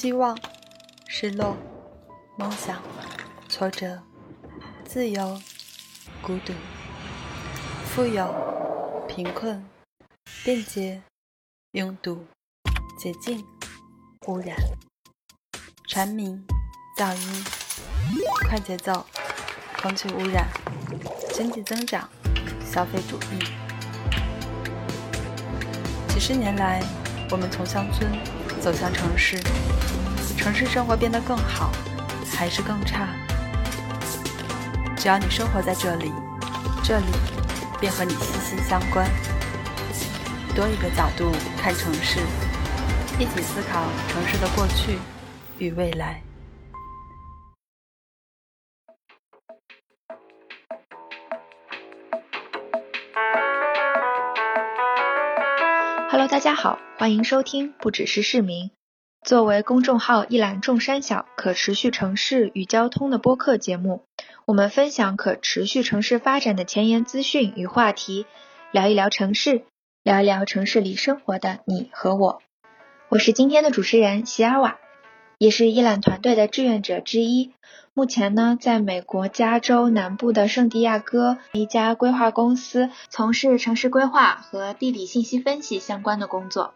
希望、失落、梦想、挫折、自由、孤独、富有、贫困、便捷、拥堵、洁净、污染、蝉鸣、噪音、快节奏、空气污染、经济增长、消费主义。几十年来，我们从乡村走向城市，城市生活变得更好，还是更差？只要你生活在这里，这里便和你息息相关。多一个角度看城市，一起思考城市的过去与未来。大家好，欢迎收听不只是市民。作为公众号一览众山小可持续城市与交通的播客节目，我们分享可持续城市发展的前沿资讯与话题，聊一聊城市，聊一聊城市里生活的你和我。我是今天的主持人席尔瓦，也是伊朗团队的志愿者之一。目前呢，在美国加州南部的圣地亚哥一家规划公司从事城市规划和地理信息分析相关的工作。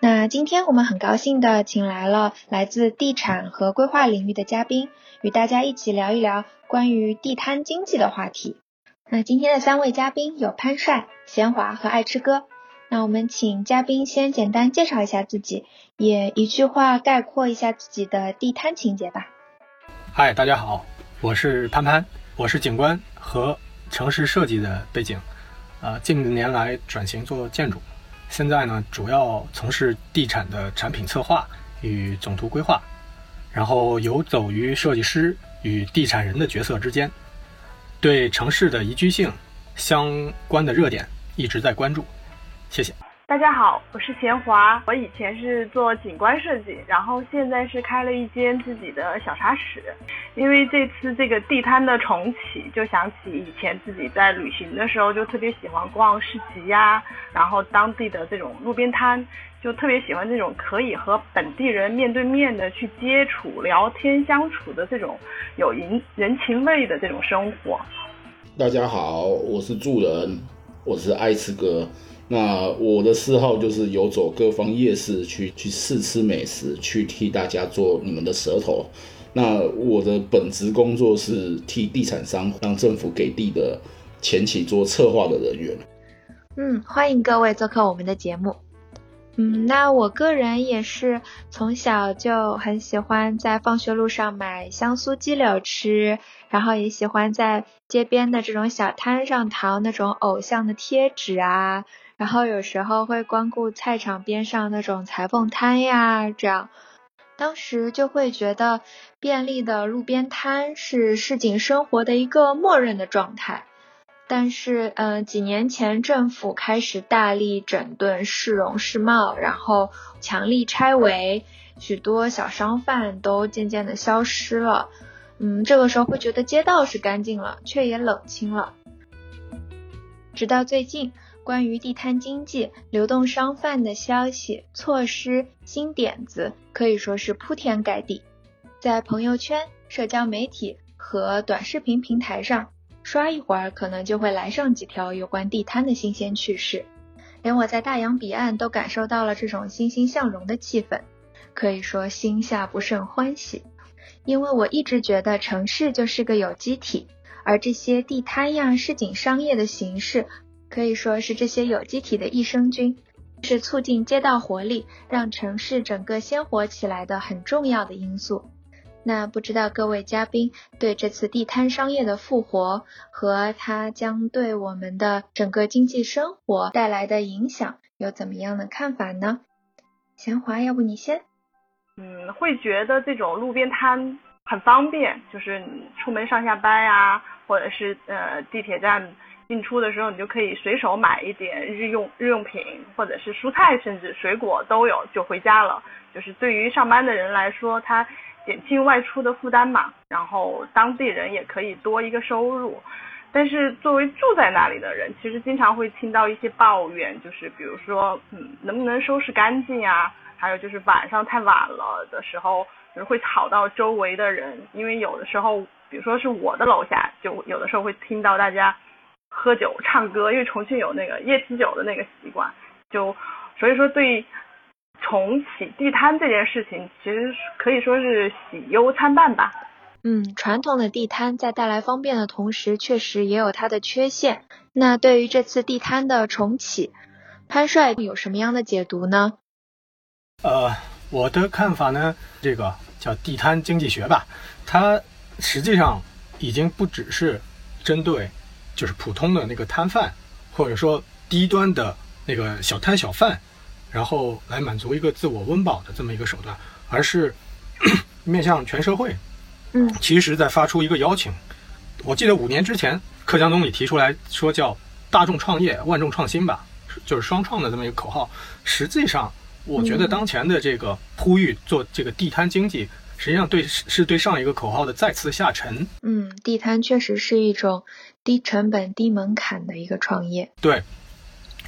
那今天我们很高兴的请来了来自地产和规划领域的嘉宾，与大家一起聊一聊关于地摊经济的话题。那今天的三位嘉宾有潘帅、贤华和爱吃哥。那我们请嘉宾先简单介绍一下自己，也一句话概括一下自己的地摊情节吧。嗨，大家好，我是潘潘，我是景观和城市设计的背景，呃，近年来转型做建筑，现在呢主要从事地产的产品策划与总图规划，然后游走于设计师与地产人的角色之间，对城市的宜居性相关的热点一直在关注，谢谢。大家好，我是钱华。我以前是做景观设计，然后现在是开了一间自己的小茶室。因为这次这个地摊的重启，就想起以前自己在旅行的时候就特别喜欢逛市集呀，然后当地的这种路边摊，就特别喜欢这种可以和本地人面对面的去接触、聊天、相处的这种有人人情味的这种生活。大家好，我是助人，我是爱吃哥。那我的嗜好就是游走各方夜市，去去试吃美食，去替大家做你们的舌头。那我的本职工作是替地产商让政府给地的前期做策划的人员。嗯，欢迎各位做客我们的节目。嗯，那我个人也是从小就很喜欢在放学路上买香酥鸡柳吃，然后也喜欢在街边的这种小摊上淘那种偶像的贴纸啊。然后有时候会光顾菜场边上那种裁缝摊呀，这样，当时就会觉得便利的路边摊是市井生活的一个默认的状态。但是，嗯，几年前政府开始大力整顿市容市貌，然后强力拆违，许多小商贩都渐渐的消失了。嗯，这个时候会觉得街道是干净了，却也冷清了。直到最近。关于地摊经济、流动商贩的消息、措施、新点子可以说是铺天盖地，在朋友圈、社交媒体和短视频平台上刷一会儿，可能就会来上几条有关地摊的新鲜趣事。连我在大洋彼岸都感受到了这种欣欣向荣的气氛，可以说心下不胜欢喜。因为我一直觉得城市就是个有机体，而这些地摊呀、市井商业的形式。可以说是这些有机体的益生菌，是促进街道活力、让城市整个鲜活起来的很重要的因素。那不知道各位嘉宾对这次地摊商业的复活和它将对我们的整个经济生活带来的影响有怎么样的看法呢？贤华，要不你先？嗯，会觉得这种路边摊很方便，就是出门上下班呀，或者是呃地铁站。进出的时候，你就可以随手买一点日用日用品，或者是蔬菜，甚至水果都有，就回家了。就是对于上班的人来说，他减轻外出的负担嘛，然后当地人也可以多一个收入。但是作为住在那里的人，其实经常会听到一些抱怨，就是比如说，嗯，能不能收拾干净啊？还有就是晚上太晚了的时候，就是会吵到周围的人，因为有的时候，比如说是我的楼下，就有的时候会听到大家喝酒唱歌，因为重庆有那个夜啤酒的那个习惯，就所以说对重启地摊这件事情，其实可以说是喜忧参半吧。嗯，传统的地摊在带来方便的同时，确实也有它的缺陷。那对于这次地摊的重启，潘帅有什么样的解读呢？呃，我的看法呢，这个叫地摊经济学吧，它实际上已经不只是针对就是普通的那个摊贩，或者说低端的那个小摊小贩，然后来满足一个自我温饱的这么一个手段，而是 面向全社会。嗯，其实在发出一个邀请。我记得五年之前，克强总理提出来说叫“大众创业，万众创新”吧，就是双创的这么一个口号。实际上，我觉得当前的这个呼吁做这个地摊经济，实际上对是对上一个口号的再次下沉。嗯，地摊确实是一种低成本、低门槛的一个创业。对，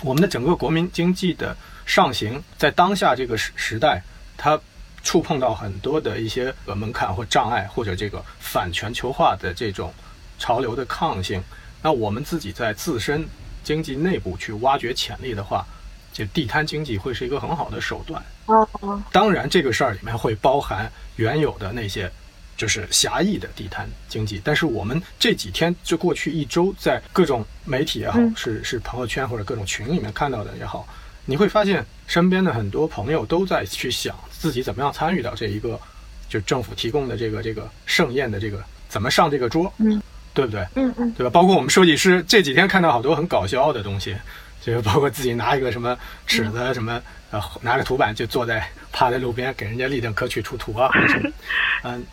我们的整个国民经济的上行，在当下这个时时代，它。触碰到很多的一些呃门槛或障碍，或者这个反全球化的这种潮流的抗性，那我们自己在自身经济内部去挖掘潜力的话，这地摊经济会是一个很好的手段。哦，当然这个事儿里面会包含原有的那些就是狭义的地摊经济，但是我们这几天就过去一周，在各种媒体也好，是是朋友圈或者各种群里面看到的也好。你会发现，身边的很多朋友都在去想自己怎么样参与到这一个，就政府提供的这个这个盛宴的这个怎么上这个桌，嗯，对不对？嗯嗯，对吧？包括我们设计师这几天看到好多很搞笑的东西，就是包括自己拿一个什么尺子，什么呃拿个图板就坐在趴在路边给人家立正可取出图啊，嗯，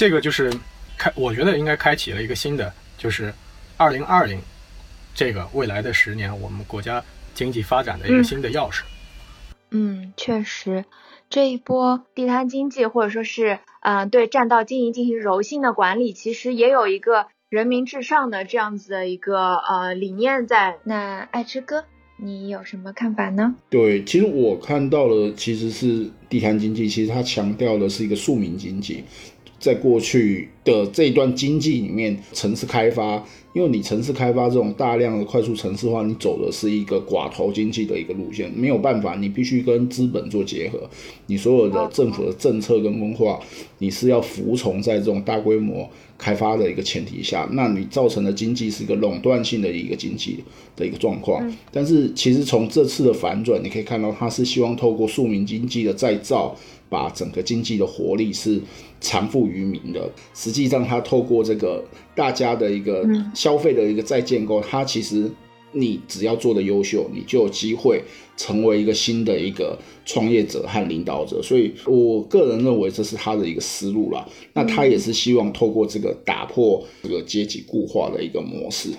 这个就是开，我觉得应该开启了一个新的，就是二零二零这个未来的十年，我们国家。经济发展的一个新的钥匙。嗯，确实，这一波地摊经济或者说是嗯对占道经营进行柔性的管理，其实也有一个人民至上的这样子的一个呃理念在。那爱吃哥，你有什么看法呢？对，其实我看到了，其实是地摊经济，其实它强调的是一个庶民经济。在过去的这一段经济里面，城市开发，因为你城市开发这种大量的快速城市化，你走的是一个寡头经济的一个路线，没有办法，你必须跟资本做结合，你所有的政府的政策跟文化，你是要服从在这种大规模开发的一个前提下，那你造成的经济是一个垄断性的一个经济的一个状况。但是其实从这次的反转，你可以看到，它是希望透过庶民经济的再造。把整个经济的活力是偿付于民的。实际上，它透过这个大家的一个消费的一个再建构，它其实你只要做的优秀，你就有机会成为一个新的一个创业者和领导者。所以我个人认为这是他的一个思路了。那他也是希望透过这个打破这个阶级固化的一个模式。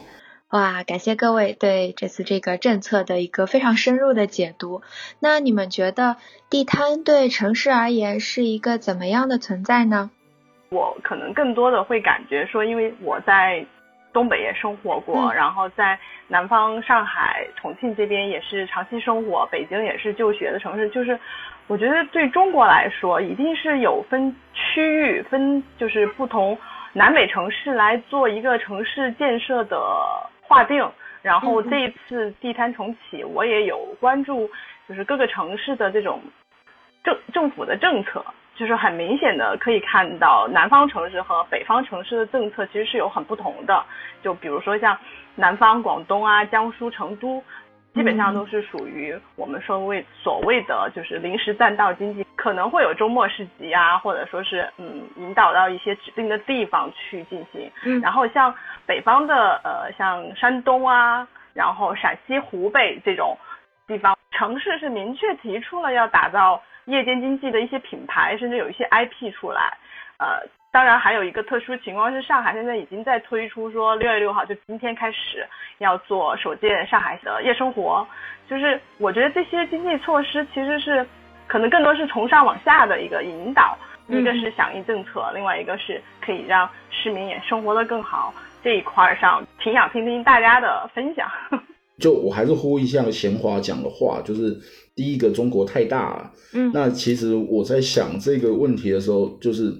哇，感谢各位对这次这个政策的一个非常深入的解读。那你们觉得地摊对城市而言是一个怎么样的存在呢？我可能更多的会感觉说，因为我在东北也生活过，然后在南方上海、重庆这边也是长期生活，北京也是就学的城市。就是我觉得对中国来说，一定是有分区域、分就是不同南北城市来做一个城市建设的。划定，然后这一次地摊重启，我也有关注，就是各个城市的这种政政府的政策，就是很明显的可以看到，南方城市和北方城市的政策其实是有很不同的。就比如说像南方广东啊、江苏成都。基本上都是属于我们说为所谓的就是临时占道经济，可能会有周末市集啊，或者说是嗯引导到一些指定的地方去进行。嗯，然后像北方的呃像山东啊，然后陕西、湖北这种地方城市是明确提出了要打造夜间经济的一些品牌，甚至有一些 IP 出来，呃。当然，还有一个特殊情况是，上海现在已经在推出说六月六号就今天开始要做首届上海的夜生活。就是我觉得这些经济措施其实是可能更多是从上往下的一个引导，一个是响应政策，另外一个是可以让市民也生活的更好。这一块上挺想听听大家的分享。就我还是呼应一下闲话讲的话，就是第一个中国太大了。嗯那其实我在想这个问题的时候，就是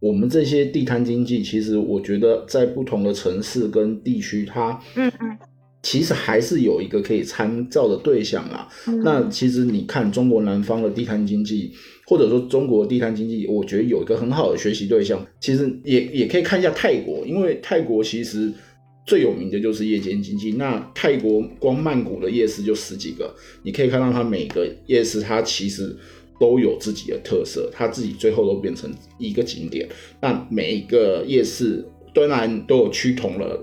我们这些地摊经济，其实我觉得在不同的城市跟地区，它嗯嗯其实还是有一个可以参照的对象啊。嗯，那其实你看中国南方的地摊经济，或者说中国地摊经济，我觉得有一个很好的学习对象。其实也也可以看一下泰国，因为泰国其实最有名的就是夜间经济。那泰国光曼谷的夜市就十几个，你可以看到它每个夜市它其实都有自己的特色，它自己最后都变成一个景点。那每一个夜市当然都有趋同了。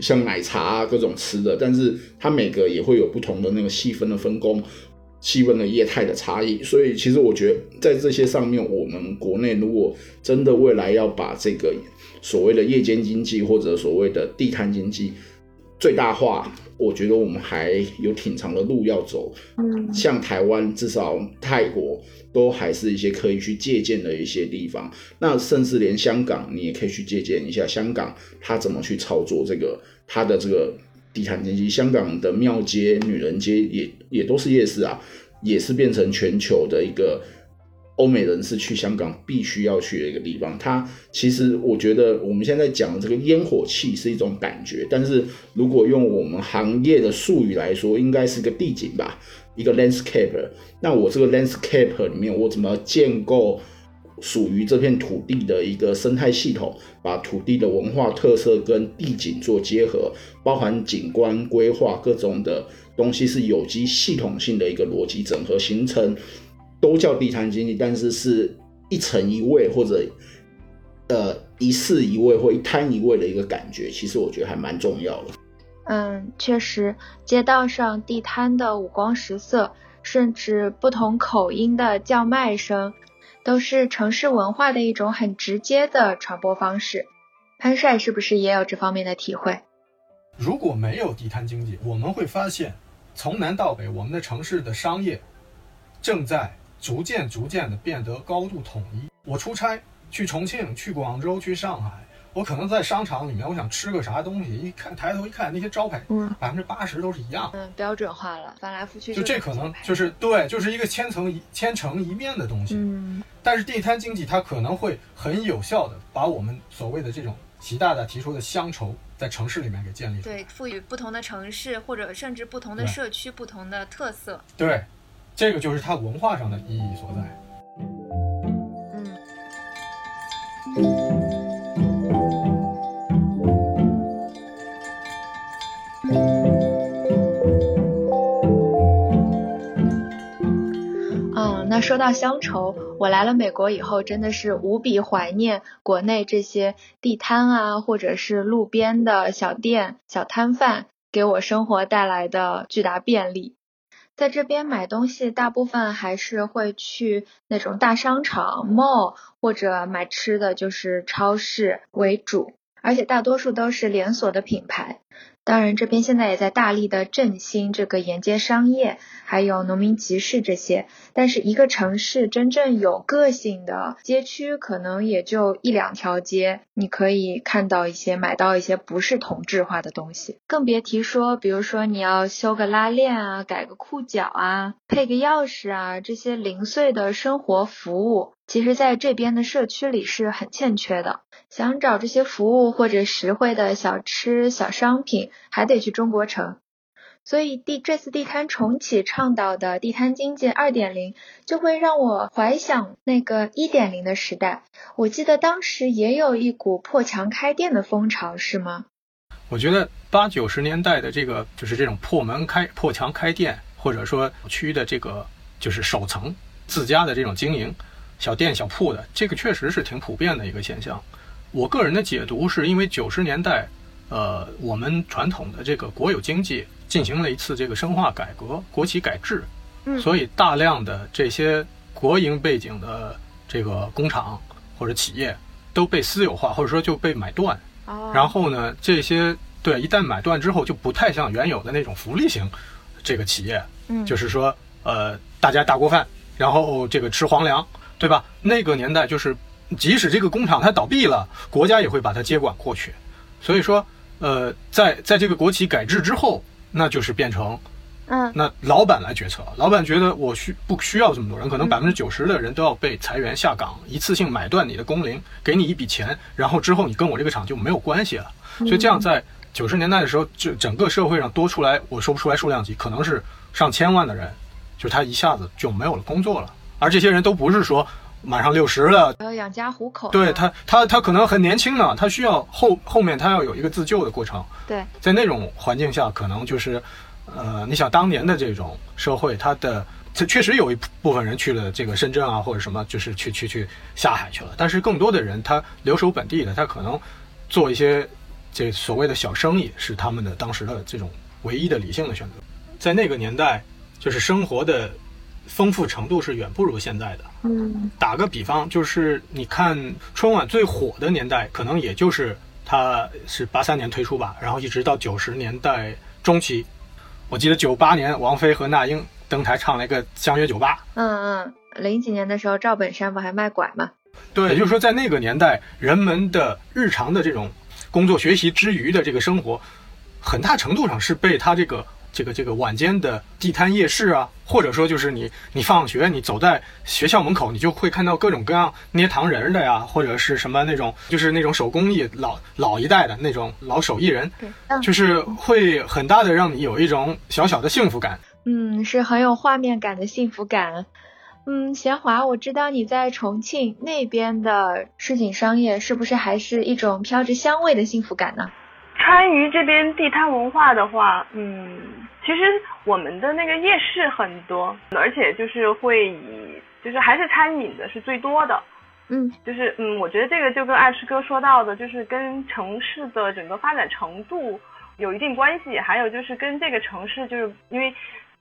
像奶茶啊各种吃的，但是它每个也会有不同的那个细分的分工、细分的业态的差异。所以其实我觉得在这些上面，我们国内如果真的未来要把这个所谓的夜间经济或者所谓的地摊经济最大化，我觉得我们还有挺长的路要走。嗯像台湾，至少泰国都还是一些可以去借鉴的一些地方。那甚至连香港，你也可以去借鉴一下香港它怎么去操作这个它的这个地摊经济。香港的庙街、女人街也也都是夜市啊，也是变成全球的一个。欧美人士去香港必须要去的一个地方，它其实我觉得我们现在讲的这个烟火气是一种感觉，但是如果用我们行业的术语来说，应该是个地景吧，一个 landscape。那我这个 landscape 里面，我怎么建构属于这片土地的一个生态系统，把土地的文化特色跟地景做结合，包含景观规划各种的东西是有机系统性的一个逻辑整合形成。都叫地摊经济，但是是一层一位或者呃一室一位或一摊一位的一个感觉，其实我觉得还蛮重要的。嗯，确实，街道上地摊的五光十色，甚至不同口音的叫卖声，都是城市文化的一种很直接的传播方式。潘帅是不是也有这方面的体会？如果没有地摊经济，我们会发现，从南到北，我们的城市的商业正在逐渐、逐渐的变得高度统一。我出差去重庆、去广州、去上海，我可能在商场里面，我想吃个啥东西，一看抬头一看，那些招牌，嗯百分之八十都是一样。嗯，标准化了，翻来覆去就这可能就是对，就是一个千层一千城一面的东西。嗯但是地摊经济它可能会很有效的把我们所谓的这种习大大提出的乡愁，在城市里面给建立出来。对，赋予不同的城市或者甚至不同的社区不同的特色。对，这个就是它文化上的意义所在。嗯嗯，那说到乡愁，我来了美国以后，真的是无比怀念国内这些地摊啊，或者是路边的小店、小摊贩给我生活带来的巨大便利。在这边买东西，大部分还是会去那种大商场 mall，或者买吃的就是超市为主，而且大多数都是连锁的品牌。当然，这边现在也在大力的振兴这个沿街商业，还有农民集市这些。但是，一个城市真正有个性的街区，可能也就一两条街，你可以看到一些、买到一些不是同质化的东西。更别提说，比如说你要修个拉链啊、改个裤脚啊、配个钥匙啊，这些零碎的生活服务，其实在这边的社区里是很欠缺的。想找这些服务或者实惠的小吃、小商品，还得去中国城。所以地这次地摊重启倡导的地摊经济二点零，就会让我怀想那个一点零的时代。我记得当时也有一股破墙开店的风潮，是吗？我觉得八九十年代的这个就是这种破门开、破墙开店，或者说区的这个就是首层自家的这种经营，小店小铺的，这个确实是挺普遍的一个现象。我个人的解读是因为九十年代，呃，我们传统的这个国有经济进行了一次这个深化改革、国企改制，嗯所以大量的这些国营背景的这个工厂或者企业都被私有化，或者说就被买断。哦然后呢，这些对一旦买断之后，就不太像原有的那种福利型这个企业，嗯就是说，呃，大家大锅饭，然后这个吃皇粮，对吧？那个年代就是，即使这个工厂它倒闭了，国家也会把它接管过去。所以说，呃，在在这个国企改制之后，那就是变成嗯那老板来决策，老板觉得我需不需要这么多人？可能百分之九十的人都要被裁员下岗，一次性买断你的工龄，给你一笔钱，然后之后你跟我这个厂就没有关系了。所以这样在九十年代的时候，就整个社会上多出来，我说不出来数量级，可能是上千万的人，就是他一下子就没有了工作了。而这些人都不是说马上六十了，要养家糊口。对他，他他可能很年轻呢，他需要后后面他要有一个自救的过程。对，在那种环境下，可能就是，呃，你想当年的这种社会，他的这确实有一部分人去了这个深圳啊，或者什么，就是去去去下海去了。但是更多的人，他留守本地的，他可能做一些这所谓的小生意，是他们的当时的这种唯一的理性的选择。在那个年代，就是生活的丰富程度是远不如现在的。嗯打个比方，就是你看春晚最火的年代，可能也就是它是八三年推出吧，然后一直到九十年代中期。我记得九八年王菲和那英登台唱了一个《相约九八》，嗯嗯，零几年的时候，赵本山不还卖拐吗？对，也就是说在那个年代，人们的日常的这种工作学习之余的这个生活，很大程度上是被他这个这个这个晚间的地摊夜市啊，或者说就是你你放学你走在学校门口，你就会看到各种各样捏糖人儿的呀，或者是什么那种就是那种手工艺老老一代的那种老手艺人，就是会很大的让你有一种小小的幸福感。嗯，是很有画面感的幸福感。嗯，贤华，我知道你在重庆那边的市井商业，是不是还是一种飘着香味的幸福感呢？川渝这边地摊文化的话，嗯，其实我们的那个夜市很多，而且就是会以就是还是餐饮的是最多的。嗯就是嗯，我觉得这个就跟爱师哥说到的，就是跟城市的整个发展程度有一定关系，还有就是跟这个城市，就是因为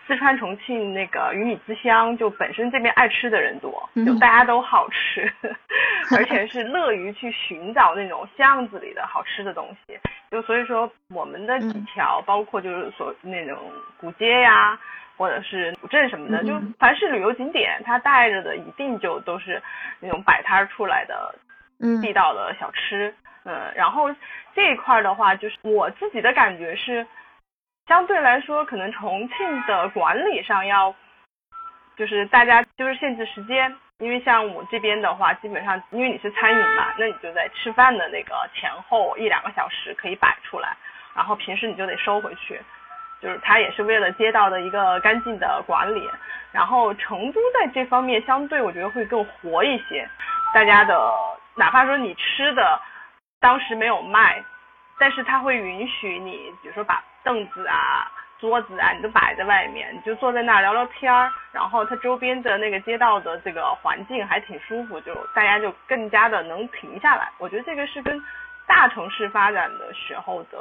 四川重庆那个鱼米之乡，就本身这边爱吃的人多，就大家都好吃，而且是乐于去寻找那种巷子里的好吃的东西。就所以说，我们的几条，包括就是所那种古街呀，或者是古镇什么的，就凡是旅游景点，它带着的一定就都是那种摆摊出来的嗯地道的小吃。嗯，然后这一块的话，就是我自己的感觉是，相对来说，可能重庆的管理上要，就是大家就是限制时间。因为像我这边的话，基本上因为你是餐饮嘛，那你就在吃饭的那个前后一两个小时可以摆出来，然后平时你就得收回去，就是它也是为了街道的一个干净的管理。然后成都在这方面相对我觉得会更活一些，大家的哪怕说你吃的当时没有卖，但是它会允许你，比如说把凳子啊。桌子啊，你都摆在外面，你就坐在那儿聊聊天儿，然后它周边的那个街道的这个环境还挺舒服，就大家就更加的能停下来。我觉得这个是跟大城市发展的时候的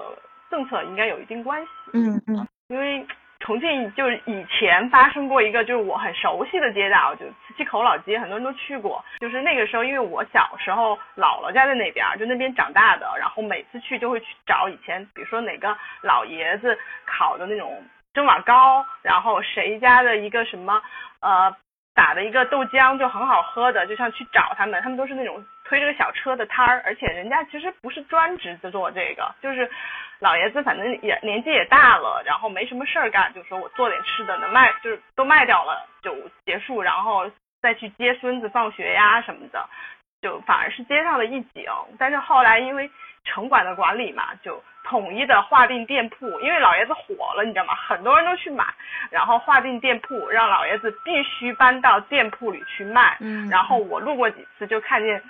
政策应该有一定关系。嗯嗯，因为重庆就是以前发生过一个，就是我很熟悉的街道，就磁器口老街，很多人都去过。就是那个时候，因为我小时候姥姥家在那边，就那边长大的，然后每次去就会去找以前，比如说哪个老爷子烤的那种蒸碗糕，然后谁家的一个什么呃打的一个豆浆就很好喝的，就像去找他们，他们都是那种推这个小车的摊儿，而且人家其实不是专职在做这个，就是老爷子反正也年纪也大了，然后没什么事儿干，就说我做点吃的能卖，就是都卖掉了就结束，然后再去接孙子放学呀什么的，就反而是街上的一景。但是后来因为城管的管理嘛，就统一的划定店铺，因为老爷子火了，你知道吗？很多人都去买，然后划定店铺，让老爷子必须搬到店铺里去卖。嗯然后我路过几次就看见。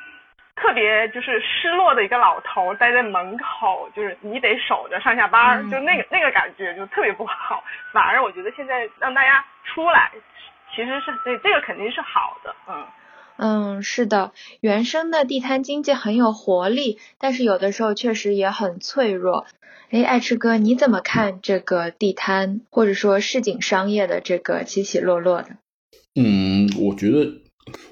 特别就是失落的一个老头待在门口，就是你得守着上下班儿，嗯就那个那个感觉就特别不好。反而我觉得现在让大家出来，其实是这这个肯定是好的，嗯。嗯，是的，原生的地摊经济很有活力，但是有的时候确实也很脆弱。哎，爱吃哥，你怎么看这个地摊或者说市井商业的这个起起落落的？嗯，我觉得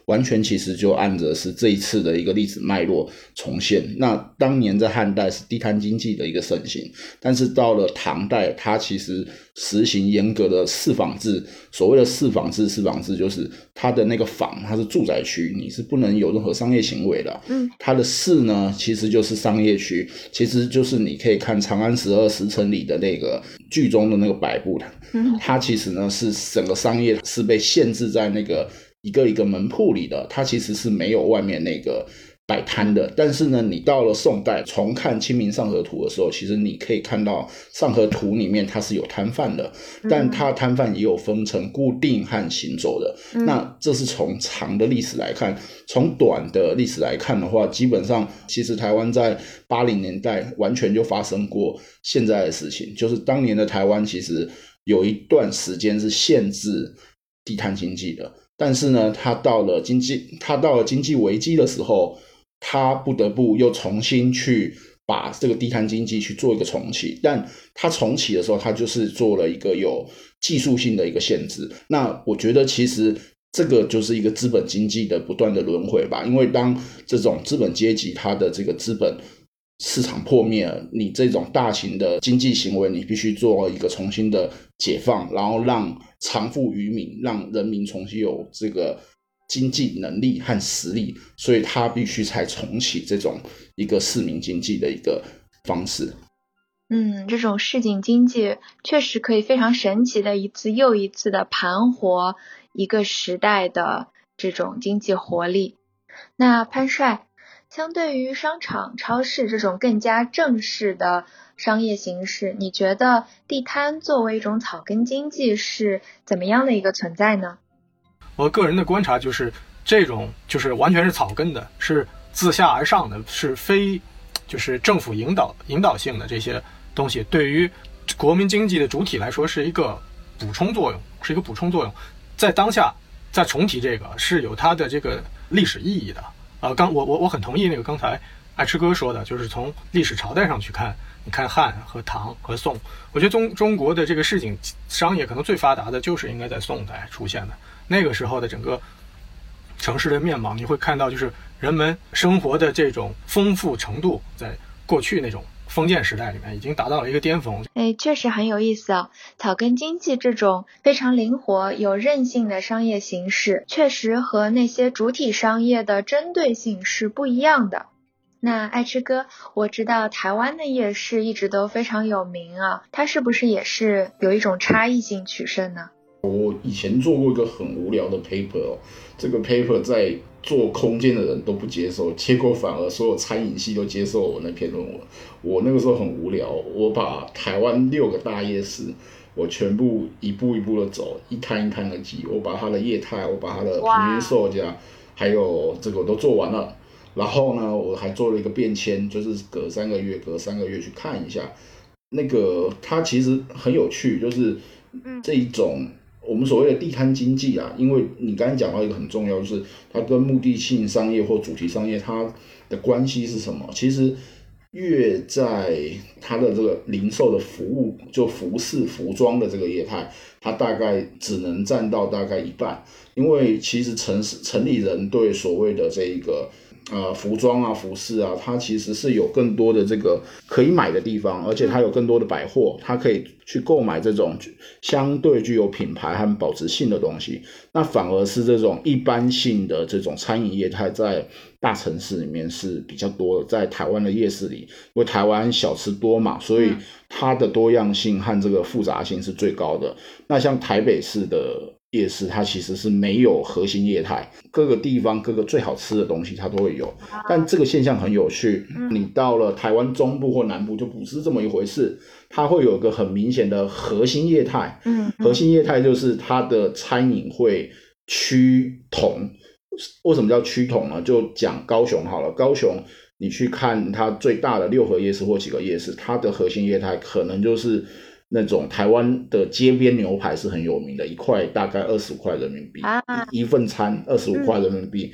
完全其实就按着是这一次的一个历史脉络重现。那当年在汉代是地摊经济的一个盛行，但是到了唐代，它其实实行严格的四坊制。所谓的四坊制，四坊制就是它的那个坊，它是住宅区，你是不能有任何商业行为的。嗯，它的市呢，其实就是商业区，其实就是你可以看《长安十二时辰》里的那个剧中的那个摆布的。嗯，它其实呢是整个商业是被限制在那个。一个一个门铺里的，它其实是没有外面那个摆摊的。但是呢，你到了宋代重看《清明上河图》的时候，其实你可以看到《上河图》里面它是有摊贩的，但它摊贩也有分成固定和行走的。那这是从长的历史来看，从短的历史来看的话，基本上其实台湾在八零年代完全就发生过现在的事情，就是当年的台湾其实有一段时间是限制地摊经济的。但是呢，他到了经济，他到了经济危机的时候，他不得不又重新去把这个地摊经济去做一个重启。但他重启的时候，他就是做了一个有技术性的一个限制。那我觉得其实这个就是一个资本经济的不断的轮回吧。因为当这种资本阶级它的这个资本市场破灭了，你这种大型的经济行为，你必须做一个重新的解放，然后让。偿付于民，让人民重新有这个经济能力和实力，所以他必须才重启这种一个市民经济的一个方式。嗯，这种市井经济确实可以非常神奇的一次又一次的盘活一个时代的这种经济活力。那潘帅，相对于商场、超市这种更加正式的。商业形式，你觉得地摊作为一种草根经济是怎么样的一个存在呢？我个人的观察就是，这种就是完全是草根的，是自下而上的，是非就是政府引导引导性的这些东西，对于国民经济的主体来说是一个补充作用，是一个补充作用。在当下再重提这个是有它的这个历史意义的。啊，刚我我我很同意那个刚才爱吃哥说的，就是从历史朝代上去看。你看汉和唐和宋，我觉得中中国的这个市井商业可能最发达的就是应该在宋代出现的。那个时候的整个城市的面貌，你会看到就是人们生活的这种丰富程度，在过去那种封建时代里面已经达到了一个巅峰。哎，确实很有意思啊！草根经济这种非常灵活、有韧性的商业形式，确实和那些主体商业的针对性是不一样的。那爱吃哥，我知道台湾的夜市一直都非常有名啊，它是不是也是有一种差异性取胜呢？我以前做过一个很无聊的 paper 哦，这个 paper 在做空间的人都不接受，结果反而所有餐饮系都接受我那篇论文。我那个时候很无聊，我把台湾六个大夜市，我全部一步一步的走，一摊一摊的记，我把它的业态，我把它的平均售价，还有这个我都做完了。然后呢，我还做了一个便签，就是隔三个月，隔三个月去看一下。那个它其实很有趣，就是这一种我们所谓的地摊经济啊，因为你刚才讲到一个很重要，就是它跟目的性商业或主题商业它的关系是什么？其实越在它的这个零售的服务，就服饰、服装的这个业态，它大概只能占到大概一半，因为其实城市城里人对所谓的这一个。呃，服装啊，服饰啊，它其实是有更多的这个可以买的地方，而且它有更多的百货，它可以去购买这种相对具有品牌和保值性的东西。那反而是这种一般性的这种餐饮业，态在大城市里面是比较多的，在台湾的夜市里，因为台湾小吃多嘛，所以它的多样性和这个复杂性是最高的。那像台北市的。夜市它其实是没有核心业态，各个地方各个最好吃的东西它都会有，但这个现象很有趣。你到了台湾中部或南部就不是这么一回事，它会有个很明显的核心业态。嗯，核心业态就是它的餐饮会趋同。为什么叫趋同呢？就讲高雄好了，高雄你去看它最大的六合夜市或几个夜市，它的核心业态可能就是。那种台湾的街边牛排是很有名的，一块大概二十五块人民币，一份餐二十五块人民币，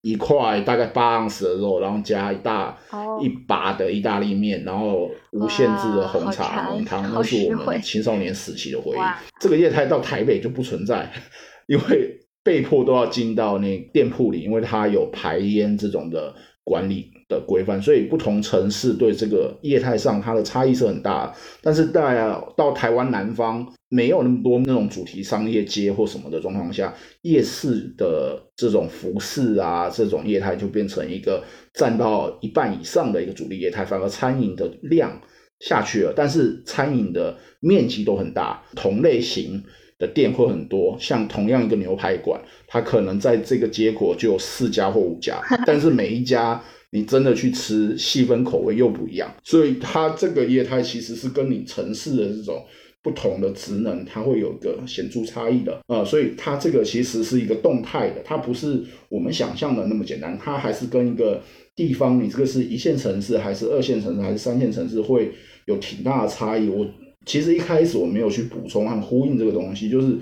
一块大概八盎司的肉，然后加一大一把的意大利面，然后无限制的红茶浓汤，那是我们青少年时期的回忆。这个业态到台北就不存在，因为被迫都要进到那店铺里，因为它有排烟这种的管理的规范，所以不同城市对这个业态上它的差异是很大的。但是在到台湾南方没有那么多那种主题商业街或什么的状况下，夜市的这种服饰啊，这种业态就变成一个占到一半以上的一个主力业态，反而餐饮的量下去了，但是餐饮的面积都很大，同类型。的店会很多，像同样一个牛排馆，它可能在这个街口就有四家或五家，但是每一家你真的去吃，细分口味又不一样，所以它这个业态其实是跟你城市的这种不同的职能，它会有一个显著差异的呃，所以它这个其实是一个动态的，它不是我们想象的那么简单，它还是跟一个地方，你这个是一线城市还是二线城市还是三线城市会有挺大的差异，我。其实一开始我没有去补充和呼应这个东西，就是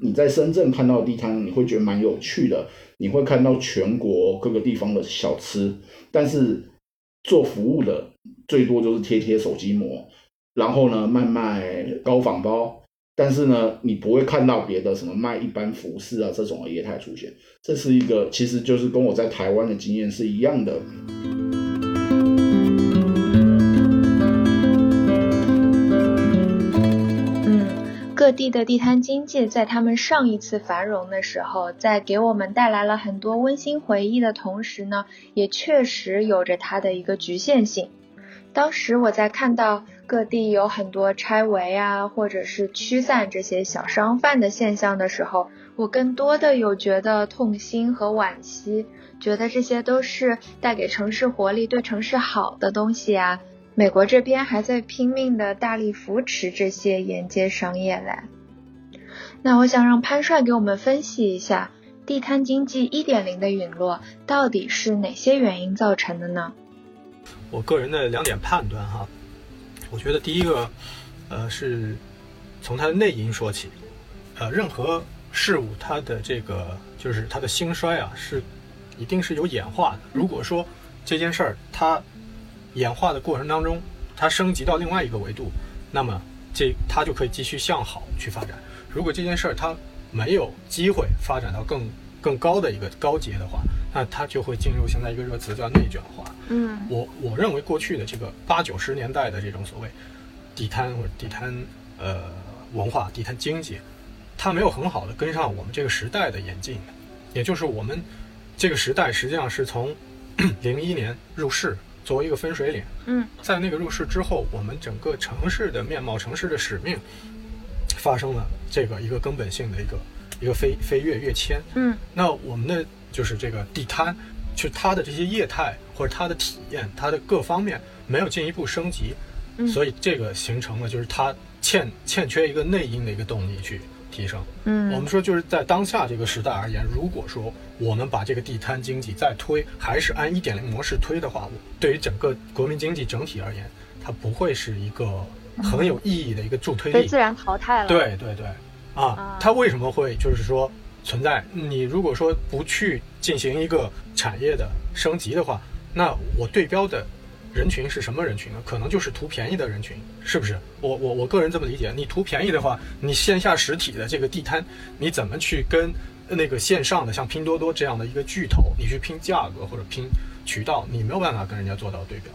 你在深圳看到地摊，你会觉得蛮有趣的，你会看到全国各个地方的小吃，但是做服务的最多就是贴贴手机膜，然后呢卖卖高仿包，但是呢你不会看到别的什么卖一般服饰啊这种的业态出现，这是一个其实就是跟我在台湾的经验是一样的。各地的地摊经济在他们上一次繁荣的时候，在给我们带来了很多温馨回忆的同时呢，也确实有着它的一个局限性。当时我在看到各地有很多拆围啊，或者是驱散这些小商贩的现象的时候，我更多的有觉得痛心和惋惜，觉得这些都是带给城市活力、对城市好的东西啊。美国这边还在拼命的大力扶持这些沿街商业嘞。那我想让潘帅给我们分析一下地摊经济一点零的陨落到底是哪些原因造成的呢？我个人的两点判断哈，我觉得第一个，呃，是从它的内因说起，呃，任何事物它的这个就是它的兴衰啊，是一定是有演化的。如果说这件事儿它演化的过程当中，它升级到另外一个维度，那么这它就可以继续向好去发展。如果这件事儿它没有机会发展到更更高的一个高阶的话，那它就会进入现在一个热词叫内卷化。嗯，我我认为过去的这个八九十年代的这种所谓地摊或者地摊呃文化、地摊经济，它没有很好的跟上我们这个时代的演进，也就是我们这个时代实际上是从零一年入市。作为一个分水岭，嗯，在那个入市之后，我们整个城市的面貌、城市的使命发生了这个一个根本性的一个一个飞飞跃跃迁，嗯，那我们的就是这个地摊，就它的这些业态或者它的体验，它的各方面没有进一步升级，所以这个形成了就是它欠欠缺一个内因的一个动力去。提升，嗯，我们说就是在当下这个时代而言，如果说我们把这个地摊经济再推，还是按一点零模式推的话，对于整个国民经济整体而言，它不会是一个很有意义的一个助推力，被自然淘汰了。对对对，啊，它为什么会就是说存在？你如果说不去进行一个产业的升级的话，那我对标的。人群是什么人群呢？可能就是图便宜的人群，是不是？我我我个人这么理解，你图便宜的话，你线下实体的这个地摊，你怎么去跟那个线上的像拼多多这样的一个巨头，你去拼价格或者拼渠道，你没有办法跟人家做到对标，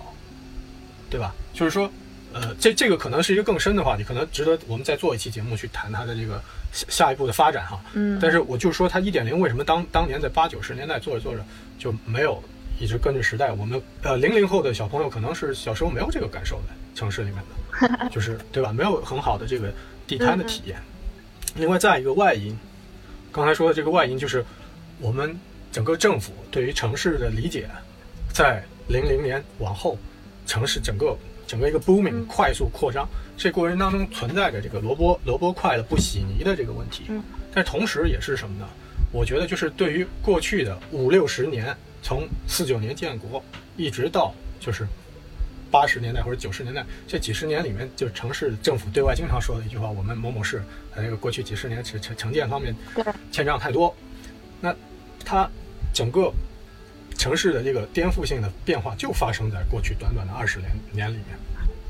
对吧？就是说，呃，这这个可能是一个更深的话题，可能值得我们再做一期节目去谈它的这个下下一步的发展哈。嗯。但是我就说它一点零为什么当当年在八九十年代做着做着就没有。一直跟着时代，我们呃零零后的小朋友可能是小时候没有这个感受的，城市里面的，就是对吧？没有很好的这个地摊的体验。另外，再一个外因，刚才说的这个外因就是我们整个政府对于城市的理解，在零零年往后，城市整个整个一个 booming 快速扩张，这过程当中存在着这个萝卜萝卜快了不洗泥的这个问题。但同时也是什么呢？我觉得就是对于过去的五六十年。从四九年建国，一直到就是八十年代或者九十年代这几十年里面，就是城市政府对外经常说的一句话：我们某某市，呃，这个过去几十年城城城建方面欠账太多。那它整个城市的这个颠覆性的变化就发生在过去短短的二十年年里面。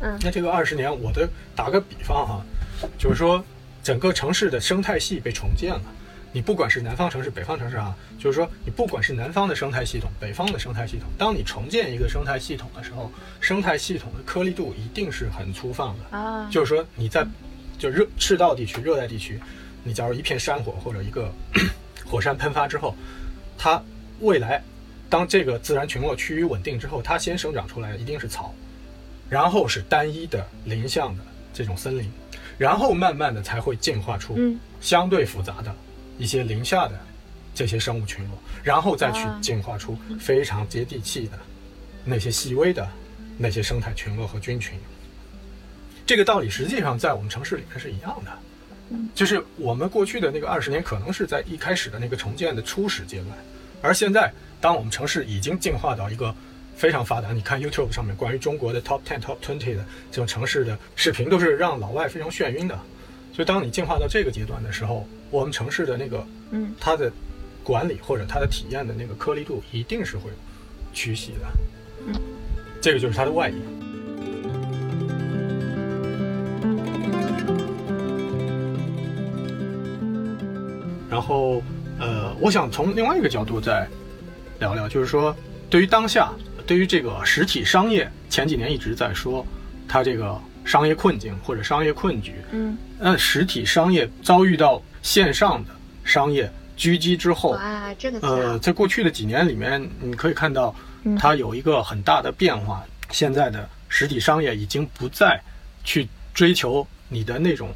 嗯，那这个二十年，我的打个比方哈，就是说整个城市的生态系被重建了。你不管是南方城市、北方城市啊，就是说你不管是南方的生态系统、北方的生态系统，当你重建一个生态系统的时候，生态系统的颗粒度一定是很粗放的。啊，就是说你在就热赤道地区、热带地区，你假如一片山火或者一个 火山喷发之后，它未来当这个自然群落趋于稳定之后，它先生长出来的一定是草，然后是单一的林相的这种森林，然后慢慢的才会进化出嗯相对复杂的一些林下的这些生物群落，然后再去啊。进化出非常接地气的那些细微的那些生态群落和菌群。这个道理实际上在我们城市里面是一样的，就是我们过去的那个二十年可能是在一开始的那个重建的初始阶段，而现在当我们城市已经进化到一个非常发达，你看 YouTube 上面关于中国的 Top Ten、Top Twenty 的这种城市的视频，都是让老外非常眩晕的。所以当你进化到这个阶段的时候，我们城市的那个嗯。它的管理或者它的体验的那个颗粒度一定是会有趋息的。这个就是它的外因。然后，呃，我想从另外一个角度再聊聊，就是说，对于当下，对于这个实体商业，前几年一直在说它这个商业困境或者商业困局。嗯，那实体商业遭遇到线上的商业狙击之后，哇，这个呃，啊，在过去的几年里面，你可以看到嗯它有一个很大的变化。现在的实体商业已经不再去追求你的那种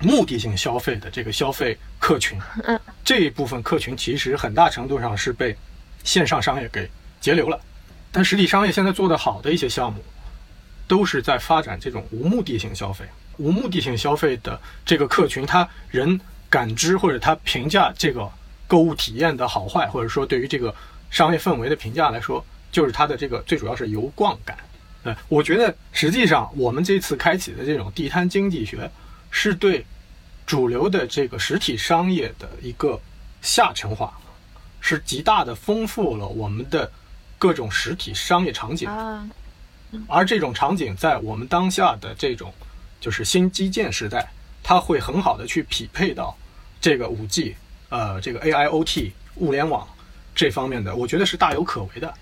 目的性消费的这个消费客群，嗯，这一部分客群其实很大程度上是被线上商业给截留了。但实体商业现在做得好的一些项目，都是在发展这种无目的性消费。无目的性消费的这个客群，他人感知或者他评价这个购物体验的好坏，或者说对于这个商业氛围的评价来说，就是它的这个最主要是游逛感。呃，我觉得实际上我们这次开启的这种地摊经济学，是对主流的这个实体商业的一个下沉化，是极大的丰富了我们的各种实体商业场景。啊，而这种场景在我们当下的这种就是新基建时代，它会很好的去匹配到这个五 G，呃，这个 AIoT 物联网这方面的，我觉得是大有可为的。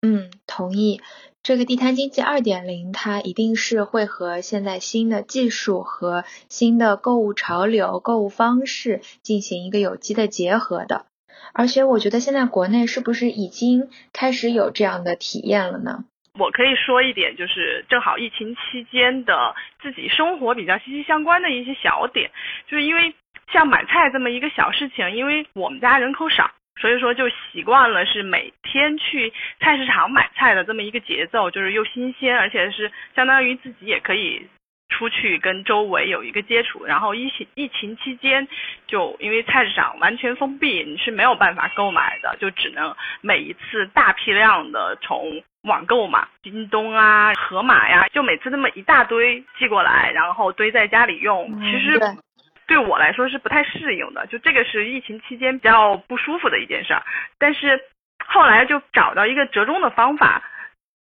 嗯，同意。这个地摊经济二点零，它一定是会和现在新的技术和新的购物潮流、购物方式进行一个有机的结合的。而且，我觉得现在国内是不是已经开始有这样的体验了呢？我可以说一点，就是正好疫情期间的自己生活比较息息相关的一些小点，就是因为像买菜这么一个小事情，因为我们家人口少，所以说就习惯了是每天去菜市场买菜的这么一个节奏，就是又新鲜，而且是相当于自己也可以出去跟周围有一个接触。然后疫情疫情期间，就因为菜市场完全封闭，你是没有办法购买的，就只能每一次大批量的从网购嘛，京东啊、盒马呀，就每次那么一大堆寄过来，然后堆在家里用，嗯其实对我来说是不太适应的，就这个是疫情期间比较不舒服的一件事儿。但是后来就找到一个折中的方法，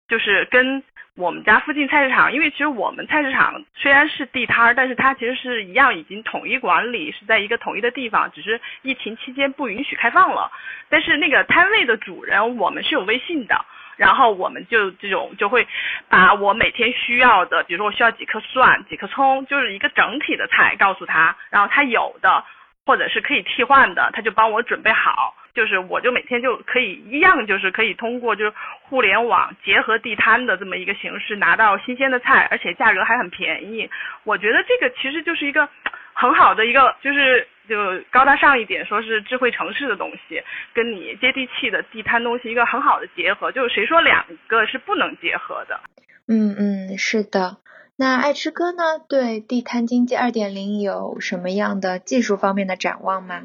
就是跟我们家附近菜市场，因为其实我们菜市场虽然是地摊儿，但是它其实是一样已经统一管理，是在一个统一的地方，只是疫情期间不允许开放了。但是那个摊位的主人，我们是有微信的。然后我们就这种就会把我每天需要的，比如说我需要几颗蒜、几颗葱，就是一个整体的菜告诉他，然后他有的或者是可以替换的，他就帮我准备好。就是我就每天就可以一样，就是可以通过就是互联网结合地摊的这么一个形式拿到新鲜的菜，而且价格还很便宜。我觉得这个其实就是一个很好的一个，就是就高大上一点，说是智慧城市的东西，跟你接地气的地摊东西一个很好的结合。就是谁说两个是不能结合的？嗯嗯，是的。那爱吃哥呢？对地摊经济二点零有什么样的技术方面的展望吗？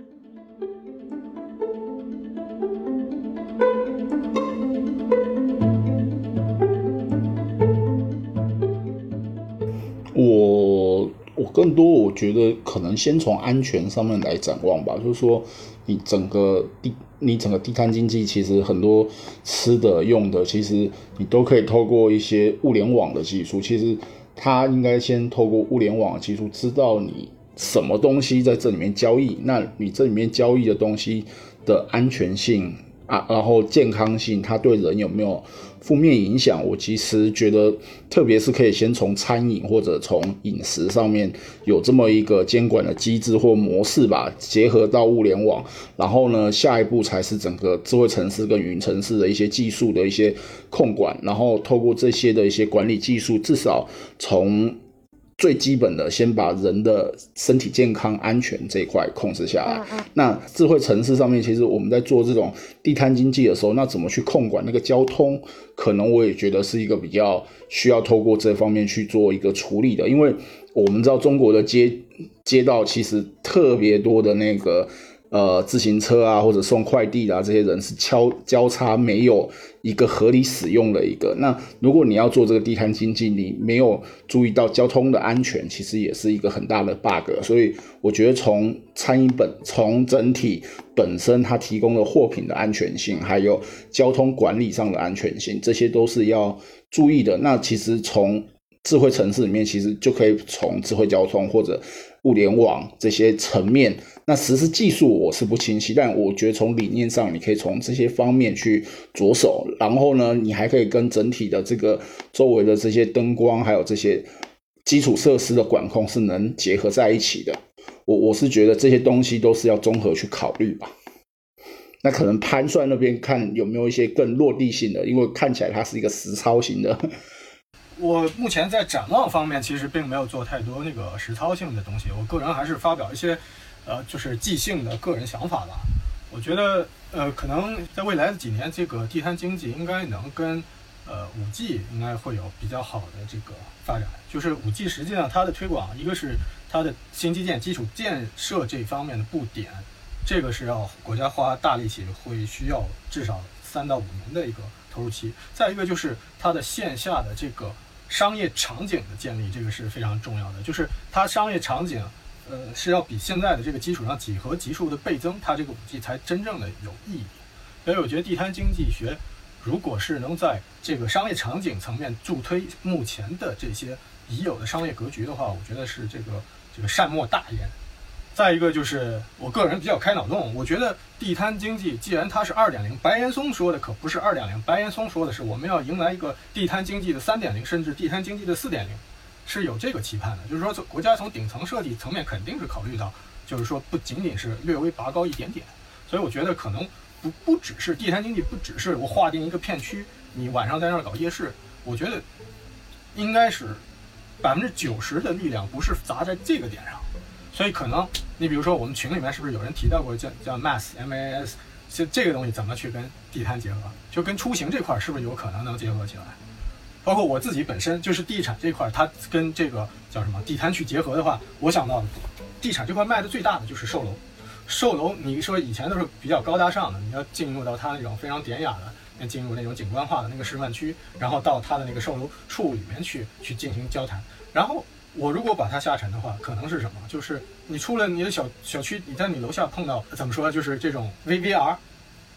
我更多我觉得可能先从安全上面来展望吧，就是说你整个地你整个地摊经济其实很多吃的用的，其实你都可以透过一些物联网的技术，其实它应该先透过物联网的技术知道你什么东西在这里面交易，那你这里面交易的东西的安全性啊，然后健康性，它对人有没有？负面影响，我其实觉得，特别是可以先从餐饮或者从饮食上面有这么一个监管的机制或模式吧，结合到物联网，然后呢，下一步才是整个智慧城市跟云城市的一些技术的一些控管，然后透过这些的一些管理技术，至少从。最基本的，先把人的身体健康、安全这一块控制下来。那智慧城市上面，其实我们在做这种地摊经济的时候，那怎么去控管那个交通？可能我也觉得是一个比较需要透过这方面去做一个处理的，因为我们知道中国的街街道其实特别多的那个。呃，自行车啊，或者送快递啊，这些人是交交叉没有一个合理使用的一个。那如果你要做这个地摊经济，你没有注意到交通的安全，其实也是一个很大的 bug。所以我觉得从餐饮本，从整体本身它提供的货品的安全性，还有交通管理上的安全性，这些都是要注意的。那其实从智慧城市里面，其实就可以从智慧交通或者物联网这些层面。那实施技术我是不清晰，但我觉得从理念上，你可以从这些方面去着手。然后呢，你还可以跟整体的这个周围的这些灯光，还有这些基础设施的管控是能结合在一起的。我我是觉得这些东西都是要综合去考虑吧。那可能潘帅那边看有没有一些更落地性的，因为看起来它是一个实操型的。我目前在展望方面其实并没有做太多那个实操性的东西，我个人还是发表一些。呃，就是即兴的个人想法吧。我觉得，呃，可能在未来的几年，这个地摊经济应该能跟，呃，五 G 应该会有比较好的这个发展。就是五 G 实际上它的推广，一个是它的新基建基础建设这方面的布点，这个是要国家花大力气，会需要至少三到五年的一个投入期。再一个就是它的线下的这个商业场景的建立，这个是非常重要的。就是它商业场景。呃，是要比现在的这个基础上几何级数的倍增，它这个五 G 才真正的有意义。所以我觉得地摊经济学，如果是能在这个商业场景层面助推目前的这些已有的商业格局的话，我觉得是这个这个善莫大焉。再一个就是我个人比较开脑洞，我觉得地摊经济既然它是二点零，白岩松说的可不是二点零，白岩松说的是我们要迎来一个地摊经济的三点零，甚至地摊经济的四点零。是有这个期盼的，就是说从，国家从顶层设计层面肯定是考虑到，就是说，不仅仅是略微拔高一点点，所以我觉得可能不不只是地摊经济，不只是我划定一个片区，你晚上在那儿搞夜市，我觉得应该是百分之九十的力量不是砸在这个点上，所以可能你比如说我们群里面是不是有人提到过叫叫 mass M A S，就这个东西怎么去跟地摊结合，就跟出行这块是不是有可能能结合起来？包括我自己本身就是地产这块，它跟这个叫什么地摊去结合的话，我想到地产这块卖的最大的就是售楼。售楼，你说以前都是比较高大上的，你要进入到它那种非常典雅的，要进入那种景观化的那个示范区，然后到它的那个售楼处里面去去进行交谈。然后我如果把它下沉的话，可能是什么？就是你出了你的小小区，你在你楼下碰到怎么说？就是这种 VVR。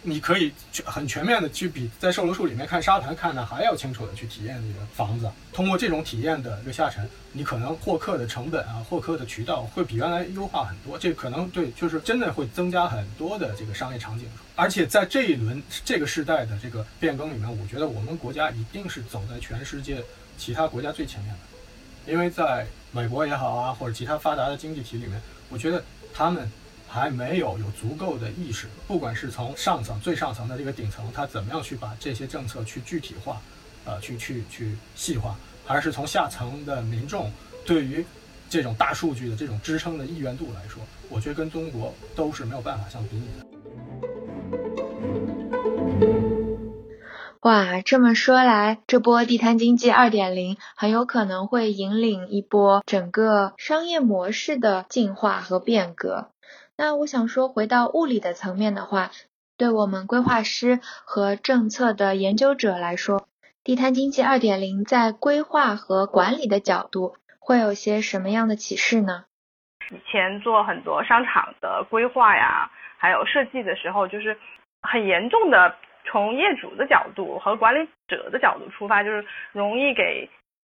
你可以很全面的去比在售楼处里面看沙盘看的还要清楚的去体验这个房子。通过这种体验的一个下沉，你可能获客的成本啊，获客的渠道会比原来优化很多。这可能对，就是真的会增加很多的这个商业场景。而且在这一轮这个时代的这个变更里面，我觉得我们国家一定是走在全世界其他国家最前面的。因为在美国也好啊，或者其他发达的经济体里面，我觉得他们。还没有有足够的意识，不管是从上层最上层的这个顶层，他怎么样去把这些政策去具体化，呃，去去去细化，还是从下层的民众对于这种大数据的这种支撑的意愿度来说，我觉得跟中国都是没有办法相比拟的。哇，这么说来，这波地摊经济二点零很有可能会引领一波整个商业模式的进化和变革。那我想说，回到物理的层面的话，对我们规划师和政策的研究者来说，地摊经济二点零在规划和管理的角度会有些什么样的启示呢？以前做很多商场的规划呀，还有设计的时候，就是很严重的从业主的角度和管理者的角度出发，就是容易给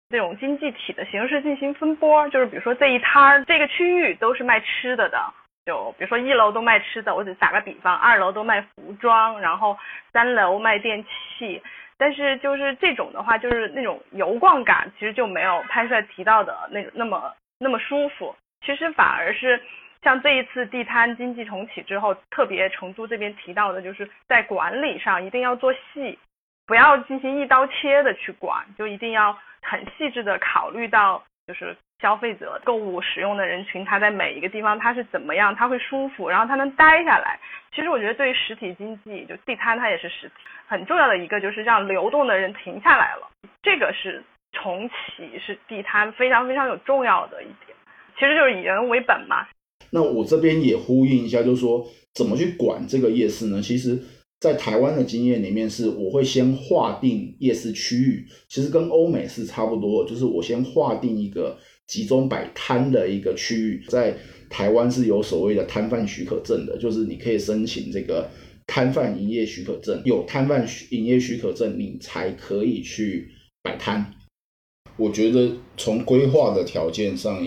这种经济体的形式进行分拨，就是比如说这一摊儿这个区域都是卖吃的的，就比如说一楼都卖吃的，我只打个比方，二楼都卖服装，然后三楼卖电器。但是就是这种的话，就是那种游逛感，其实就没有潘帅提到的那那么那么舒服。其实反而是像这一次地摊经济重启之后，特别成都这边提到的，就是在管理上一定要做细，不要进行一刀切的去管，就一定要很细致的考虑到，就是消费者购物使用的人群，他在每一个地方他是怎么样，他会舒服，然后他能待下来。其实我觉得对于实体经济，就地摊它也是实体，很重要的一个就是让流动的人停下来了，这个是重启是地摊非常非常有重要的一点。其实就是以人为本嘛。那我这边也呼应一下，就是说怎么去管这个夜市呢？其实，在台湾的经验里面，是我会先划定夜市区域，其实跟欧美是差不多，就是我先划定一个集中摆摊的一个区域。在台湾是有所谓的摊贩许可证的，就是你可以申请这个摊贩营业许可证，有摊贩营业许可证，你才可以去摆摊。我觉得从规划的条件上，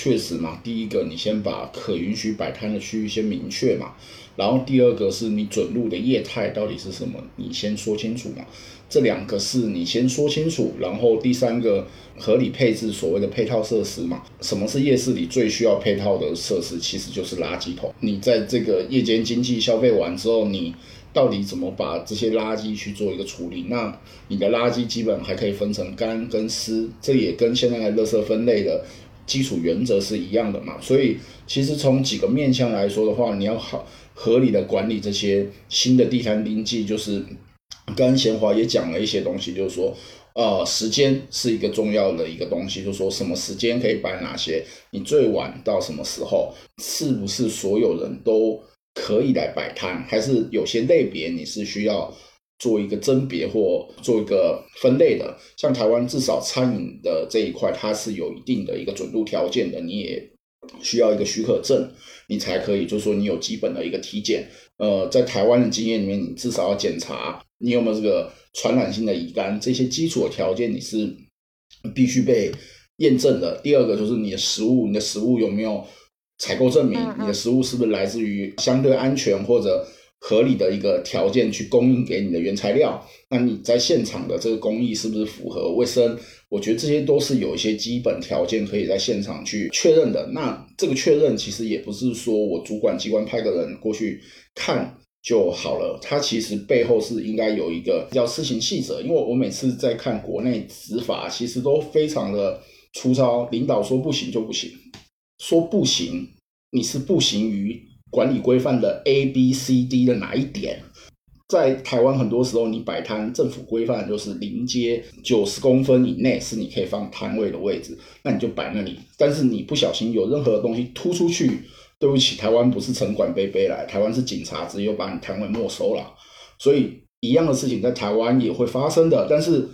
确实嘛，第一个你先把可允许摆摊的区域先明确嘛，然后第二个是你准入的业态到底是什么，你先说清楚嘛。这两个是你先说清楚，然后第三个合理配置所谓的配套设施嘛。什么是夜市里最需要配套的设施？其实就是垃圾桶。你在这个夜间经济消费完之后，你到底怎么把这些垃圾去做一个处理？那你的垃圾基本还可以分成干跟湿，这也跟现在的垃圾分类的。基础原则是一样的嘛，所以其实从几个面向来说的话，你要好合理的管理这些新的地摊经济，就是 跟贤华也讲了一些东西，就是说，呃，时间是一个重要的一个东西，就是说什么时间可以摆哪些，你最晚到什么时候，是不是所有人都可以来摆摊，还是有些类别你是需要。做一个甄别或做一个分类的，像台湾至少餐饮的这一块，它是有一定的一个准入条件的，你也需要一个许可证，你才可以，就是说你有基本的一个体检。呃，在台湾的经验里面，你至少要检查你有没有这个传染性的乙肝，这些基础的条件你是必须被验证的。第二个就是你的食物，你的食物有没有采购证明，你的食物是不是来自于相对安全或者。合理的一个条件去供应给你的原材料，那你在现场的这个工艺是不是符合卫生？我觉得这些都是有一些基本条件可以在现场去确认的。那这个确认其实也不是说我主管机关派个人过去看就好了，它其实背后是应该有一个叫施行细则。因为我每次在看国内执法，其实都非常的粗糙，领导说不行就不行，说不行你是不行于。管理规范的 A、B、C、D 的哪一点，在台湾很多时候，你摆摊，政府规范就是临街九十公分以内是你可以放摊位的位置，那你就摆那里。但是你不小心有任何东西突出去，对不起，台湾不是城管背背来，台湾是警察直接把你摊位没收了。所以一样的事情在台湾也会发生的，但是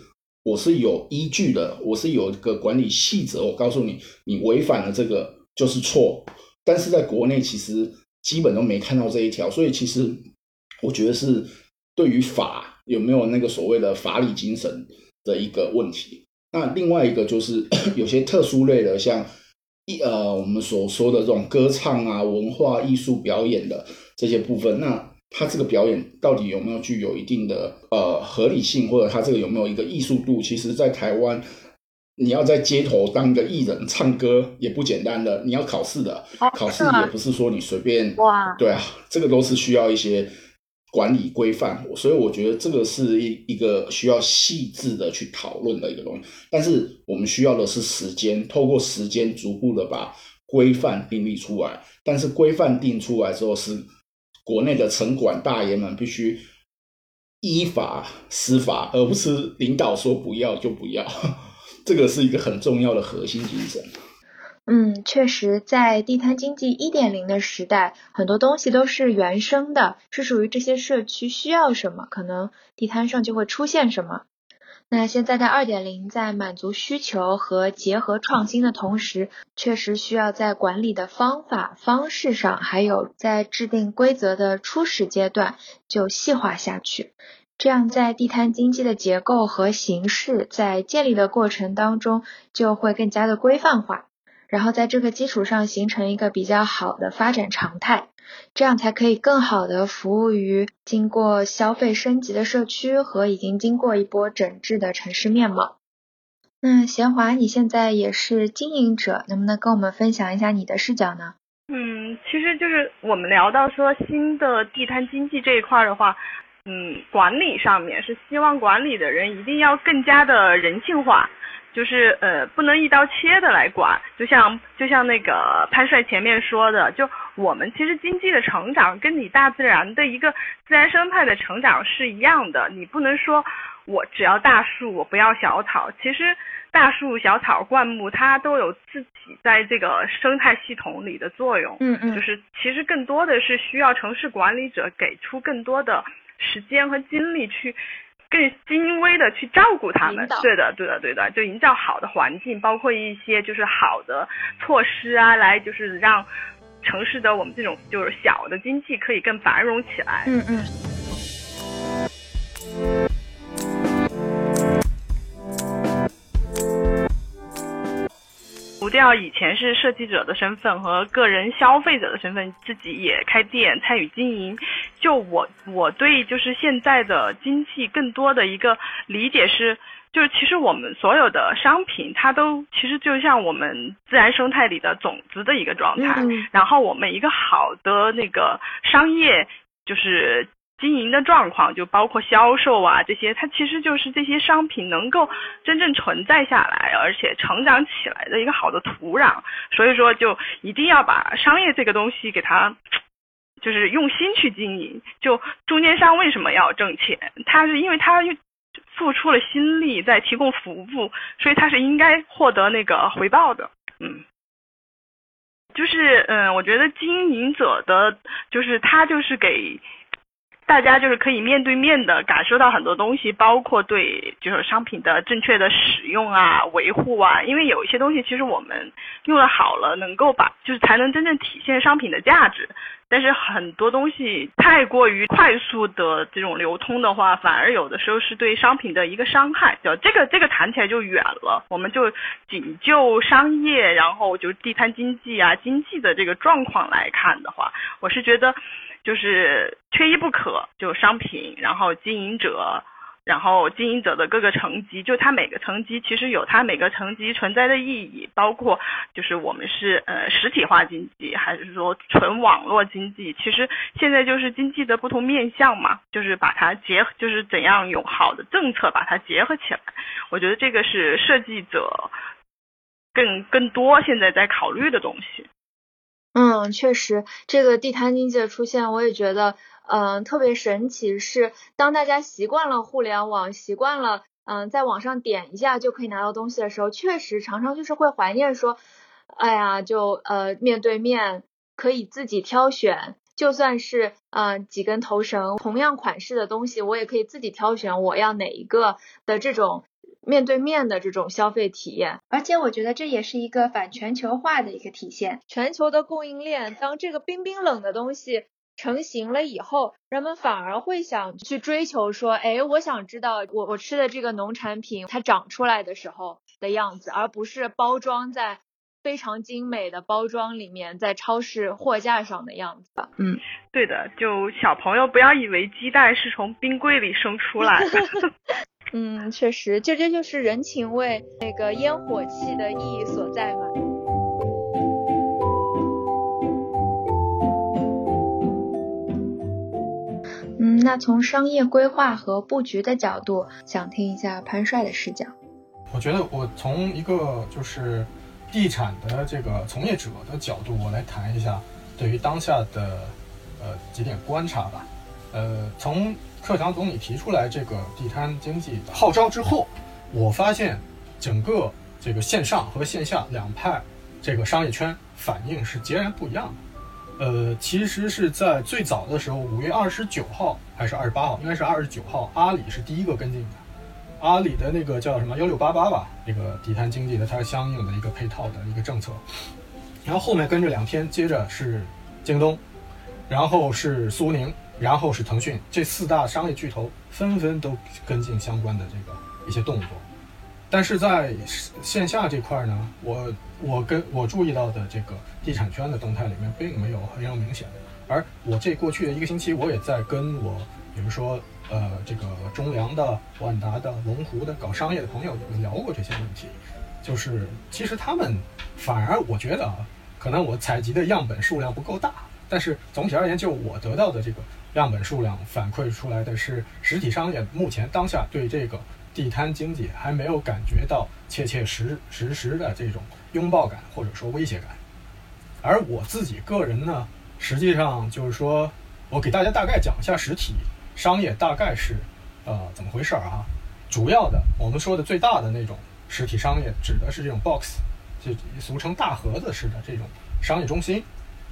我是有依据的，我是有一个管理细则，我告诉你，你违反了这个就是错。但是在国内其实。基本都没看到这一条，所以其实我觉得是对于法有没有那个所谓的法理精神的一个问题。那另外一个就是 有些特殊类的，像一呃我们所说的这种歌唱啊、文化艺术表演的这些部分，那它这个表演到底有没有具有一定的呃合理性，或者它这个有没有一个艺术度？其实，在台湾。你要在街头当个艺人唱歌也不简单的，你要考试的，考试也不是说你随便。哇，对啊，这个都是需要一些管理规范，所以我觉得这个是一一个需要细致的去讨论的一个东西。但是我们需要的是时间，透过时间逐步的把规范订立出来。但是规范定出来之后，是国内的城管大爷们必须依法施法，而不是领导说不要就不要。这个是一个很重要的核心精神。嗯，确实，在地摊经济一点零的时代，很多东西都是原生的，是属于这些社区需要什么，可能地摊上就会出现什么。那现在的二点零，在满足需求和结合创新的同时，确实需要在管理的方法方式上，还有在制定规则的初始阶段就细化下去。这样在地摊经济的结构和形式在建立的过程当中就会更加的规范化，然后在这个基础上形成一个比较好的发展常态，这样才可以更好的服务于经过消费升级的社区和已经经过一波整治的城市面貌。那贤华，你现在也是经营者，能不能跟我们分享一下你的视角呢？嗯，其实就是我们聊到说新的地摊经济这一块的话，嗯，管理上面是希望管理的人一定要更加的人性化，就是呃不能一刀切的来管，就像就像那个潘帅前面说的，就我们其实经济的成长跟你大自然的一个自然生态的成长是一样的，你不能说我只要大树，我不要小草，其实。大树、小草、灌木，它都有自己在这个生态系统里的作用。嗯嗯，就是其实更多的是需要城市管理者给出更多的时间和精力去更精微的去照顾他们。对的，对的，对的，就营造好的环境，包括一些就是好的措施啊，来就是让城市的我们这种就是小的经济可以更繁荣起来。嗯嗯。除掉以前是设计者的身份和个人消费者的身份，自己也开店参与经营。就我我对就是现在的经济更多的一个理解是，就是其实我们所有的商品它都其实就像我们自然生态里的种子的一个状态。然后我们一个好的那个商业就是。经营的状况就包括销售啊这些，它其实就是这些商品能够真正存在下来，而且成长起来的一个好的土壤。所以说，就一定要把商业这个东西给它，就是用心去经营。就中间商为什么要挣钱？他是因为他付出了心力在提供服务，所以他是应该获得那个回报的。嗯，就是嗯，我觉得经营者的就是他就是给。大家就是可以面对面的感受到很多东西，包括对就是商品的正确的使用啊、维护啊。因为有一些东西其实我们用的好了，能够把就是才能真正体现商品的价值。但是很多东西太过于快速的这种流通的话，反而有的时候是对商品的一个伤害。就这个这个谈起来就远了。我们就仅就商业，然后就地摊经济啊、经济的这个状况来看的话，我是觉得。就是缺一不可，就商品，然后经营者，然后经营者的各个层级，就它每个层级其实有它每个层级存在的意义，包括就是我们是呃实体化经济，还是说纯网络经济，其实现在就是经济的不同面向嘛，就是把它结，就是怎样有好的政策把它结合起来，我觉得这个是设计者更更多现在在考虑的东西。嗯，确实，这个地摊经济的出现，我也觉得，嗯，特别神奇。是当大家习惯了互联网，习惯了，嗯，在网上点一下就可以拿到东西的时候，确实常常就是会怀念说，哎呀，就呃面对面可以自己挑选，就算是嗯几根头绳，同样款式的东西，我也可以自己挑选我要哪一个的这种。面对面的这种消费体验，而且我觉得这也是一个反全球化的一个体现。全球的供应链，当这个冰冰冷的东西成型了以后，人们反而会想去追求说，哎，我想知道我我吃的这个农产品它长出来的时候的样子，而不是包装在非常精美的包装里面，在超市货架上的样子。嗯，对的，就小朋友不要以为鸡蛋是从冰柜里生出来的。嗯，确实，就这就是人情味那个烟火气的意义所在嘛。嗯，那从商业规划和布局的角度，想听一下潘帅的视角。我觉得我从一个就是地产的这个从业者的角度，我来谈一下对于当下的呃几点观察吧。呃，从课堂总理提出来这个地摊经济号召之后，我发现整个这个线上和线下两派这个商业圈反应是截然不一样的。呃，其实是在最早的时候，五月二十九号还是二十八号，应该是二十九号，阿里是第一个跟进的。阿里的那个叫什么幺六八八吧，那个地摊经济的它相应的一个配套的一个政策。然后后面跟着两天，接着是京东，然后是苏宁。然后是腾讯，这四大商业巨头纷纷都跟进相关的这个一些动作。但是在线下这块呢，我我跟我注意到的这个地产圈的动态里面，并没有非常明显的。而我这过去的一个星期，我也在跟我，比如说呃这个中粮的、万达的、龙湖的搞商业的朋友聊过这些问题，就是其实他们反而我觉得啊，可能我采集的样本数量不够大，但是总体而言，就我得到的这个样本数量反馈出来的是，实体商业目前当下对这个。地摊经济还没有感觉到切切实实实的这种拥抱感或者说威胁感，而我自己个人呢，实际上就是说，我给大家大概讲一下实体商业大概是呃怎么回事儿啊？主要的我们说的最大的那种实体商业，指的是这种 box，就俗称大盒子式的这种商业中心，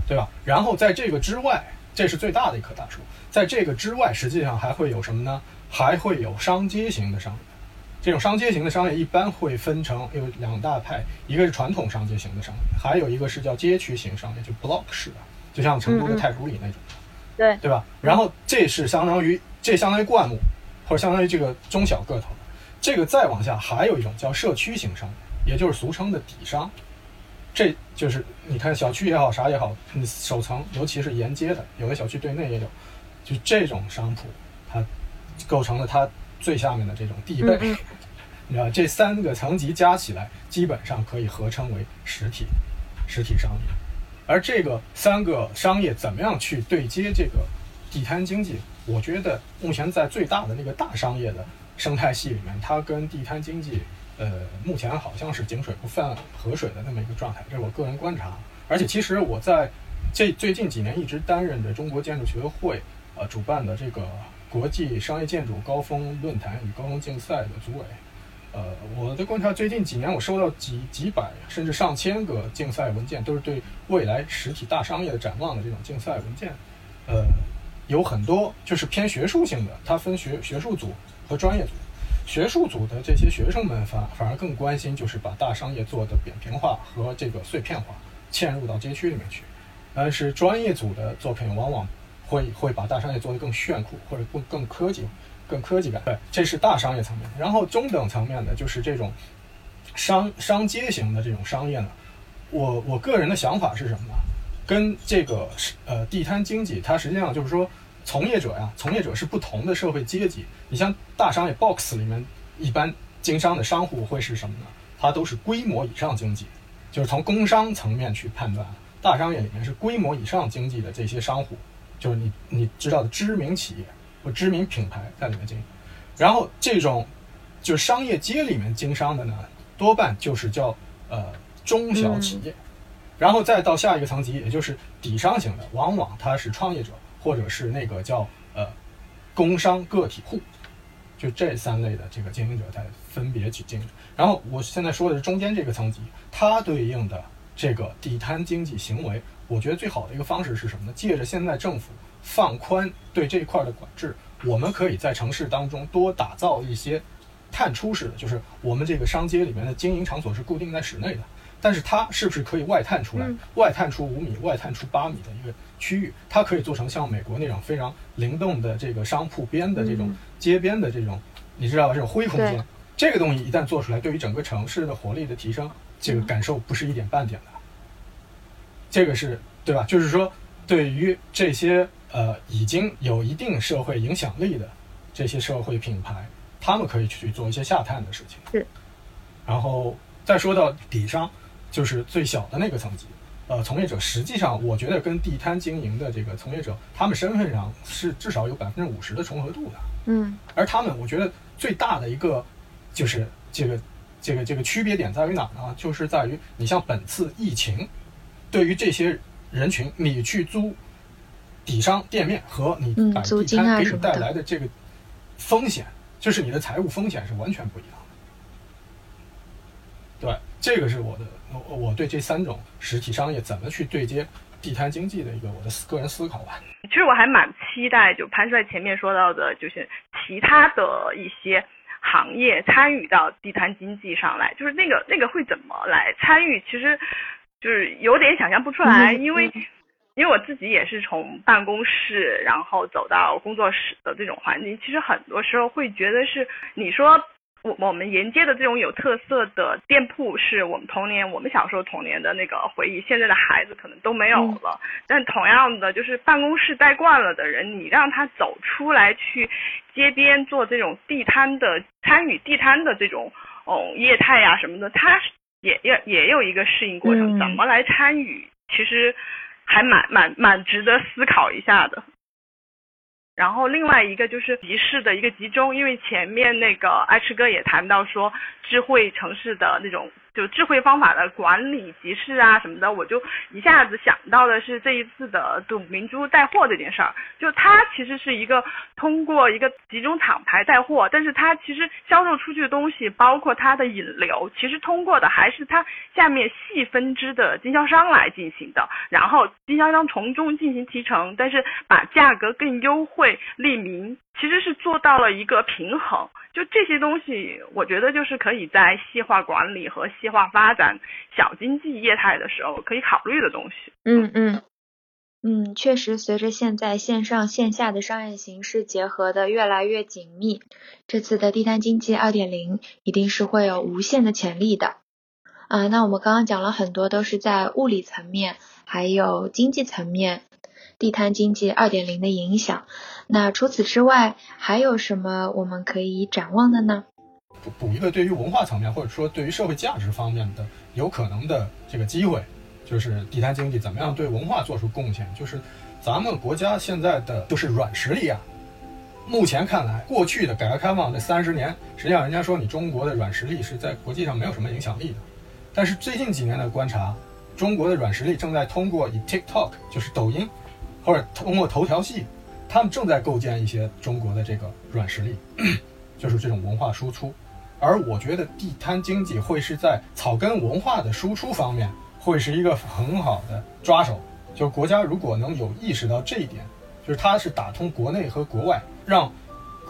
对吧？然后在这个之外，这是最大的一棵大树，在这个之外，实际上还会有什么呢？还会有商街型的商业。这种商街型的商业一般会分成有两大派，一个是传统商街型的商业，还有一个是叫街区型商业，就 block 式的，就像成都的太古里那种，对对吧？然后这是相当于这相当于灌木，或者相当于这个中小个头的。这个再往下还有一种叫社区型商业，也就是俗称的底商。这就是你看小区也好，啥也好，你首层尤其是沿街的，有的小区对内也有，就这种商铺，它构成了它。最下面的这种地背，你知道这三个层级加起来，基本上可以合称为实体实体商业。而这个三个商业怎么样去对接这个地摊经济？我觉得目前在最大的那个大商业的生态系里面，它跟地摊经济，呃，目前好像是井水不犯河水的那么一个状态，这是我个人观察。而且其实我在这最近几年一直担任着中国建筑学会呃主办的这个。国际商业建筑高峰论坛与高峰竞赛的组委，呃，我的观察，最近几年我收到几几百甚至上千个竞赛文件，都是对未来实体大商业的展望的这种竞赛文件，呃，有很多就是偏学术性的，它分学学术组和专业组，学术组的这些学生们反反而更关心就是把大商业做的扁平化和这个碎片化，嵌入到街区里面去，但是专业组的作品往往。会会把大商业做得更炫酷，或者更更科技、更科技感。对，这是大商业层面。然后中等层面的，就是这种商商街型的这种商业呢。我我个人的想法是什么呢？跟这个呃地摊经济，它实际上就是说，从业者呀，从业者是不同的社会阶级。你像大商业 box 里面，一般经商的商户会是什么呢？它都是规模以上经济，就是从工商层面去判断，大商业里面是规模以上经济的这些商户。就是你你知道的知名企业或知名品牌在里面经营，然后这种就商业街里面经商的呢，多半就是叫呃中小企业，然后再到下一个层级，也就是底商型的，往往他是创业者或者是那个叫呃工商个体户，就这三类的这个经营者在分别去经营。然后我现在说的是中间这个层级，它对应的这个地摊经济行为。我觉得最好的一个方式是什么呢？借着现在政府放宽对这一块的管制，我们可以在城市当中多打造一些探出式的，就是我们这个商街里面的经营场所是固定在室内的，但是它是不是可以外探出来？外探出五米、外探出八米的一个区域，它可以做成像美国那种非常灵动的这个商铺边的这种街边的这种，你知道吧？这种灰空间，这个东西一旦做出来，对于整个城市的活力的提升，这个感受不是一点半点的。这个是对吧？就是说，对于这些呃已经有一定社会影响力的这些社会品牌，他们可以去做一些下探的事情。是。然后再说到底商，就是最小的那个层级，呃，从业者实际上，我觉得跟地摊经营的这个从业者，他们身份上是至少有百分之五十的重合度的。嗯。而他们，我觉得最大的一个就是这个这个这个区别点在于哪呢？就是在于你像本次疫情。对于这些人群，你去租底商店面和你摆地摊给你带来的这个风险，就是你的财务风险是完全不一样的。对，这个是我的我我对这三种实体商业怎么去对接地摊经济的一个我的个人思考吧。其实我还蛮期待，就潘帅前面说到的，就是其他的一些行业参与到地摊经济上来，就是那个那个会怎么来参与？其实。就是有点想象不出来，因为因为我自己也是从办公室，然后走到工作室的这种环境，其实很多时候会觉得是你说。我我们沿街的这种有特色的店铺，是我们童年我们小时候童年的那个回忆。现在的孩子可能都没有了。但同样的，就是办公室待惯了的人，你让他走出来去街边做这种地摊的，参与地摊的这种哦业态呀什么的，他也也也有一个适应过程。怎么来参与，其实还蛮蛮蛮值得思考一下的。然后另外一个就是集市的一个集中，因为前面那个爱吃哥也谈到说智慧城市的那种。就智慧方法的管理集市啊什么的，我就一下子想到的是这一次的董明珠带货这件事儿。就它其实是一个通过一个集中厂牌带货，但是它其实销售出去的东西，包括它的引流，其实通过的还是它下面细分支的经销商来进行的。然后经销商从中进行提成，但是把价格更优惠利民，其实是做到了一个平衡。就这些东西，我觉得就是可以在细化管理和细化发展小经济业态的时候可以考虑的东西。嗯嗯嗯，确实，随着现在线上线下的商业形式结合的越来越紧密，这次的地摊经济二点零一定是会有无限的潜力的。啊，那我们刚刚讲了很多，都是在物理层面还有经济层面，地摊经济二点零的影响。那除此之外，还有什么我们可以展望的呢？补补一个对于文化层面，或者说对于社会价值方面的有可能的这个机会，就是地摊经济怎么样对文化做出贡献？就是咱们国家现在的就是软实力啊。目前看来，过去的改革开放这三十年，实际上人家说你中国的软实力是在国际上没有什么影响力的。但是最近几年的观察，中国的软实力正在通过以 TikTok 就是抖音，或者通过头条系。他们正在构建一些中国的这个软实力，就是这种文化输出，而我觉得地摊经济会是在草根文化的输出方面会是一个很好的抓手。就国家如果能有意识到这一点，就是它是打通国内和国外，让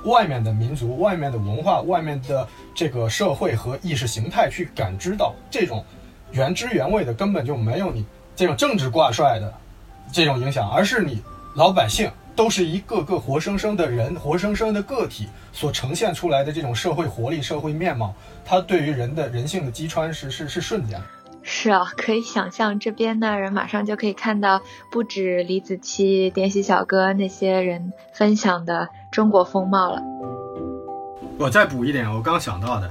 外面的民族、外面的文化、外面的这个社会和意识形态去感知到这种原汁原味的，根本就没有你这种政治挂帅的这种影响，而是你老百姓。都是一个个活生生的人，活生生的个体所呈现出来的这种社会活力、社会面貌，它对于人的人性的击穿是是是瞬间。是啊，可以想象这边的人马上就可以看到，不止李子柒、点喜小哥那些人分享的中国风貌了。我再补一点，我刚想到的，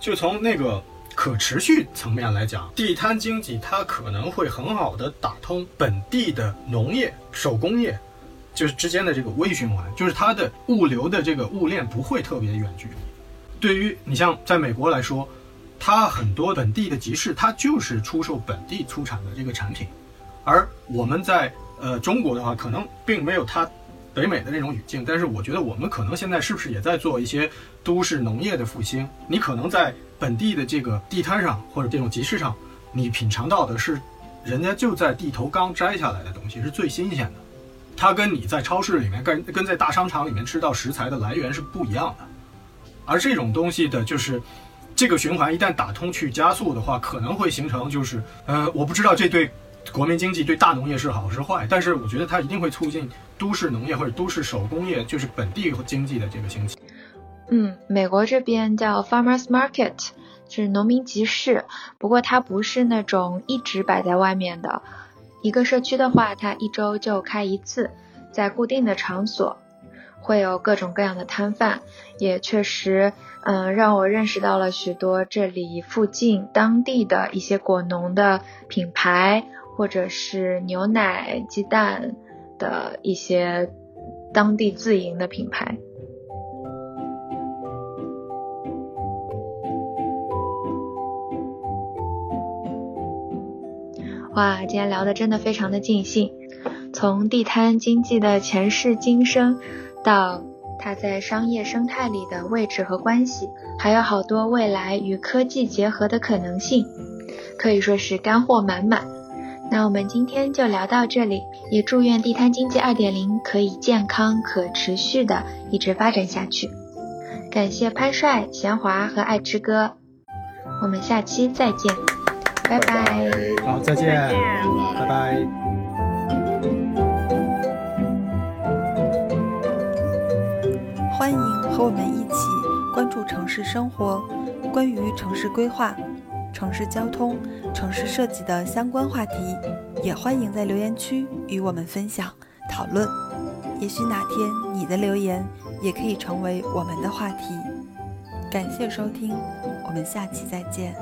就从那个可持续层面来讲，地摊经济它可能会很好的打通本地的农业、手工业。就是之间的这个微循环，就是它的物流的这个物链不会特别远距离。对于你像在美国来说，它很多本地的集市，它就是出售本地出产的这个产品。而我们在呃中国的话，可能并没有它北美的那种语境。但是我觉得我们可能现在是不是也在做一些都市农业的复兴？你可能在本地的这个地摊上或者这种集市上，你品尝到的是人家就在地头刚摘下来的东西，是最新鲜的。它跟你在超市里面、跟跟在大商场里面吃到食材的来源是不一样的，而这种东西的，就是这个循环一旦打通去加速的话，可能会形成就是，呃，我不知道这对国民经济、对大农业是好是坏，但是我觉得它一定会促进都市农业或者都市手工业，就是本地经济的这个兴起。嗯，美国这边叫 farmers market，是农民集市，不过它不是那种一直摆在外面的。一个社区的话，它一周就开一次，在固定的场所，会有各种各样的摊贩，也确实，嗯，让我认识到了许多这里附近当地的一些果农的品牌，或者是牛奶、鸡蛋的一些当地自营的品牌。哇，今天聊的真的非常的尽兴，从地摊经济的前世今生，到它在商业生态里的位置和关系，还有好多未来与科技结合的可能性，可以说是干货满满。那我们今天就聊到这里，也祝愿地摊经济二点零可以健康、可持续的一直发展下去。感谢潘帅、贤华和爱吃哥，我们下期再见，拜拜。好，再见，拜拜。欢迎和我们一起关注城市生活，关于城市规划。城市交通、城市设计的相关话题，也欢迎在留言区与我们分享讨论。也许哪天你的留言也可以成为我们的话题。感谢收听，我们下期再见。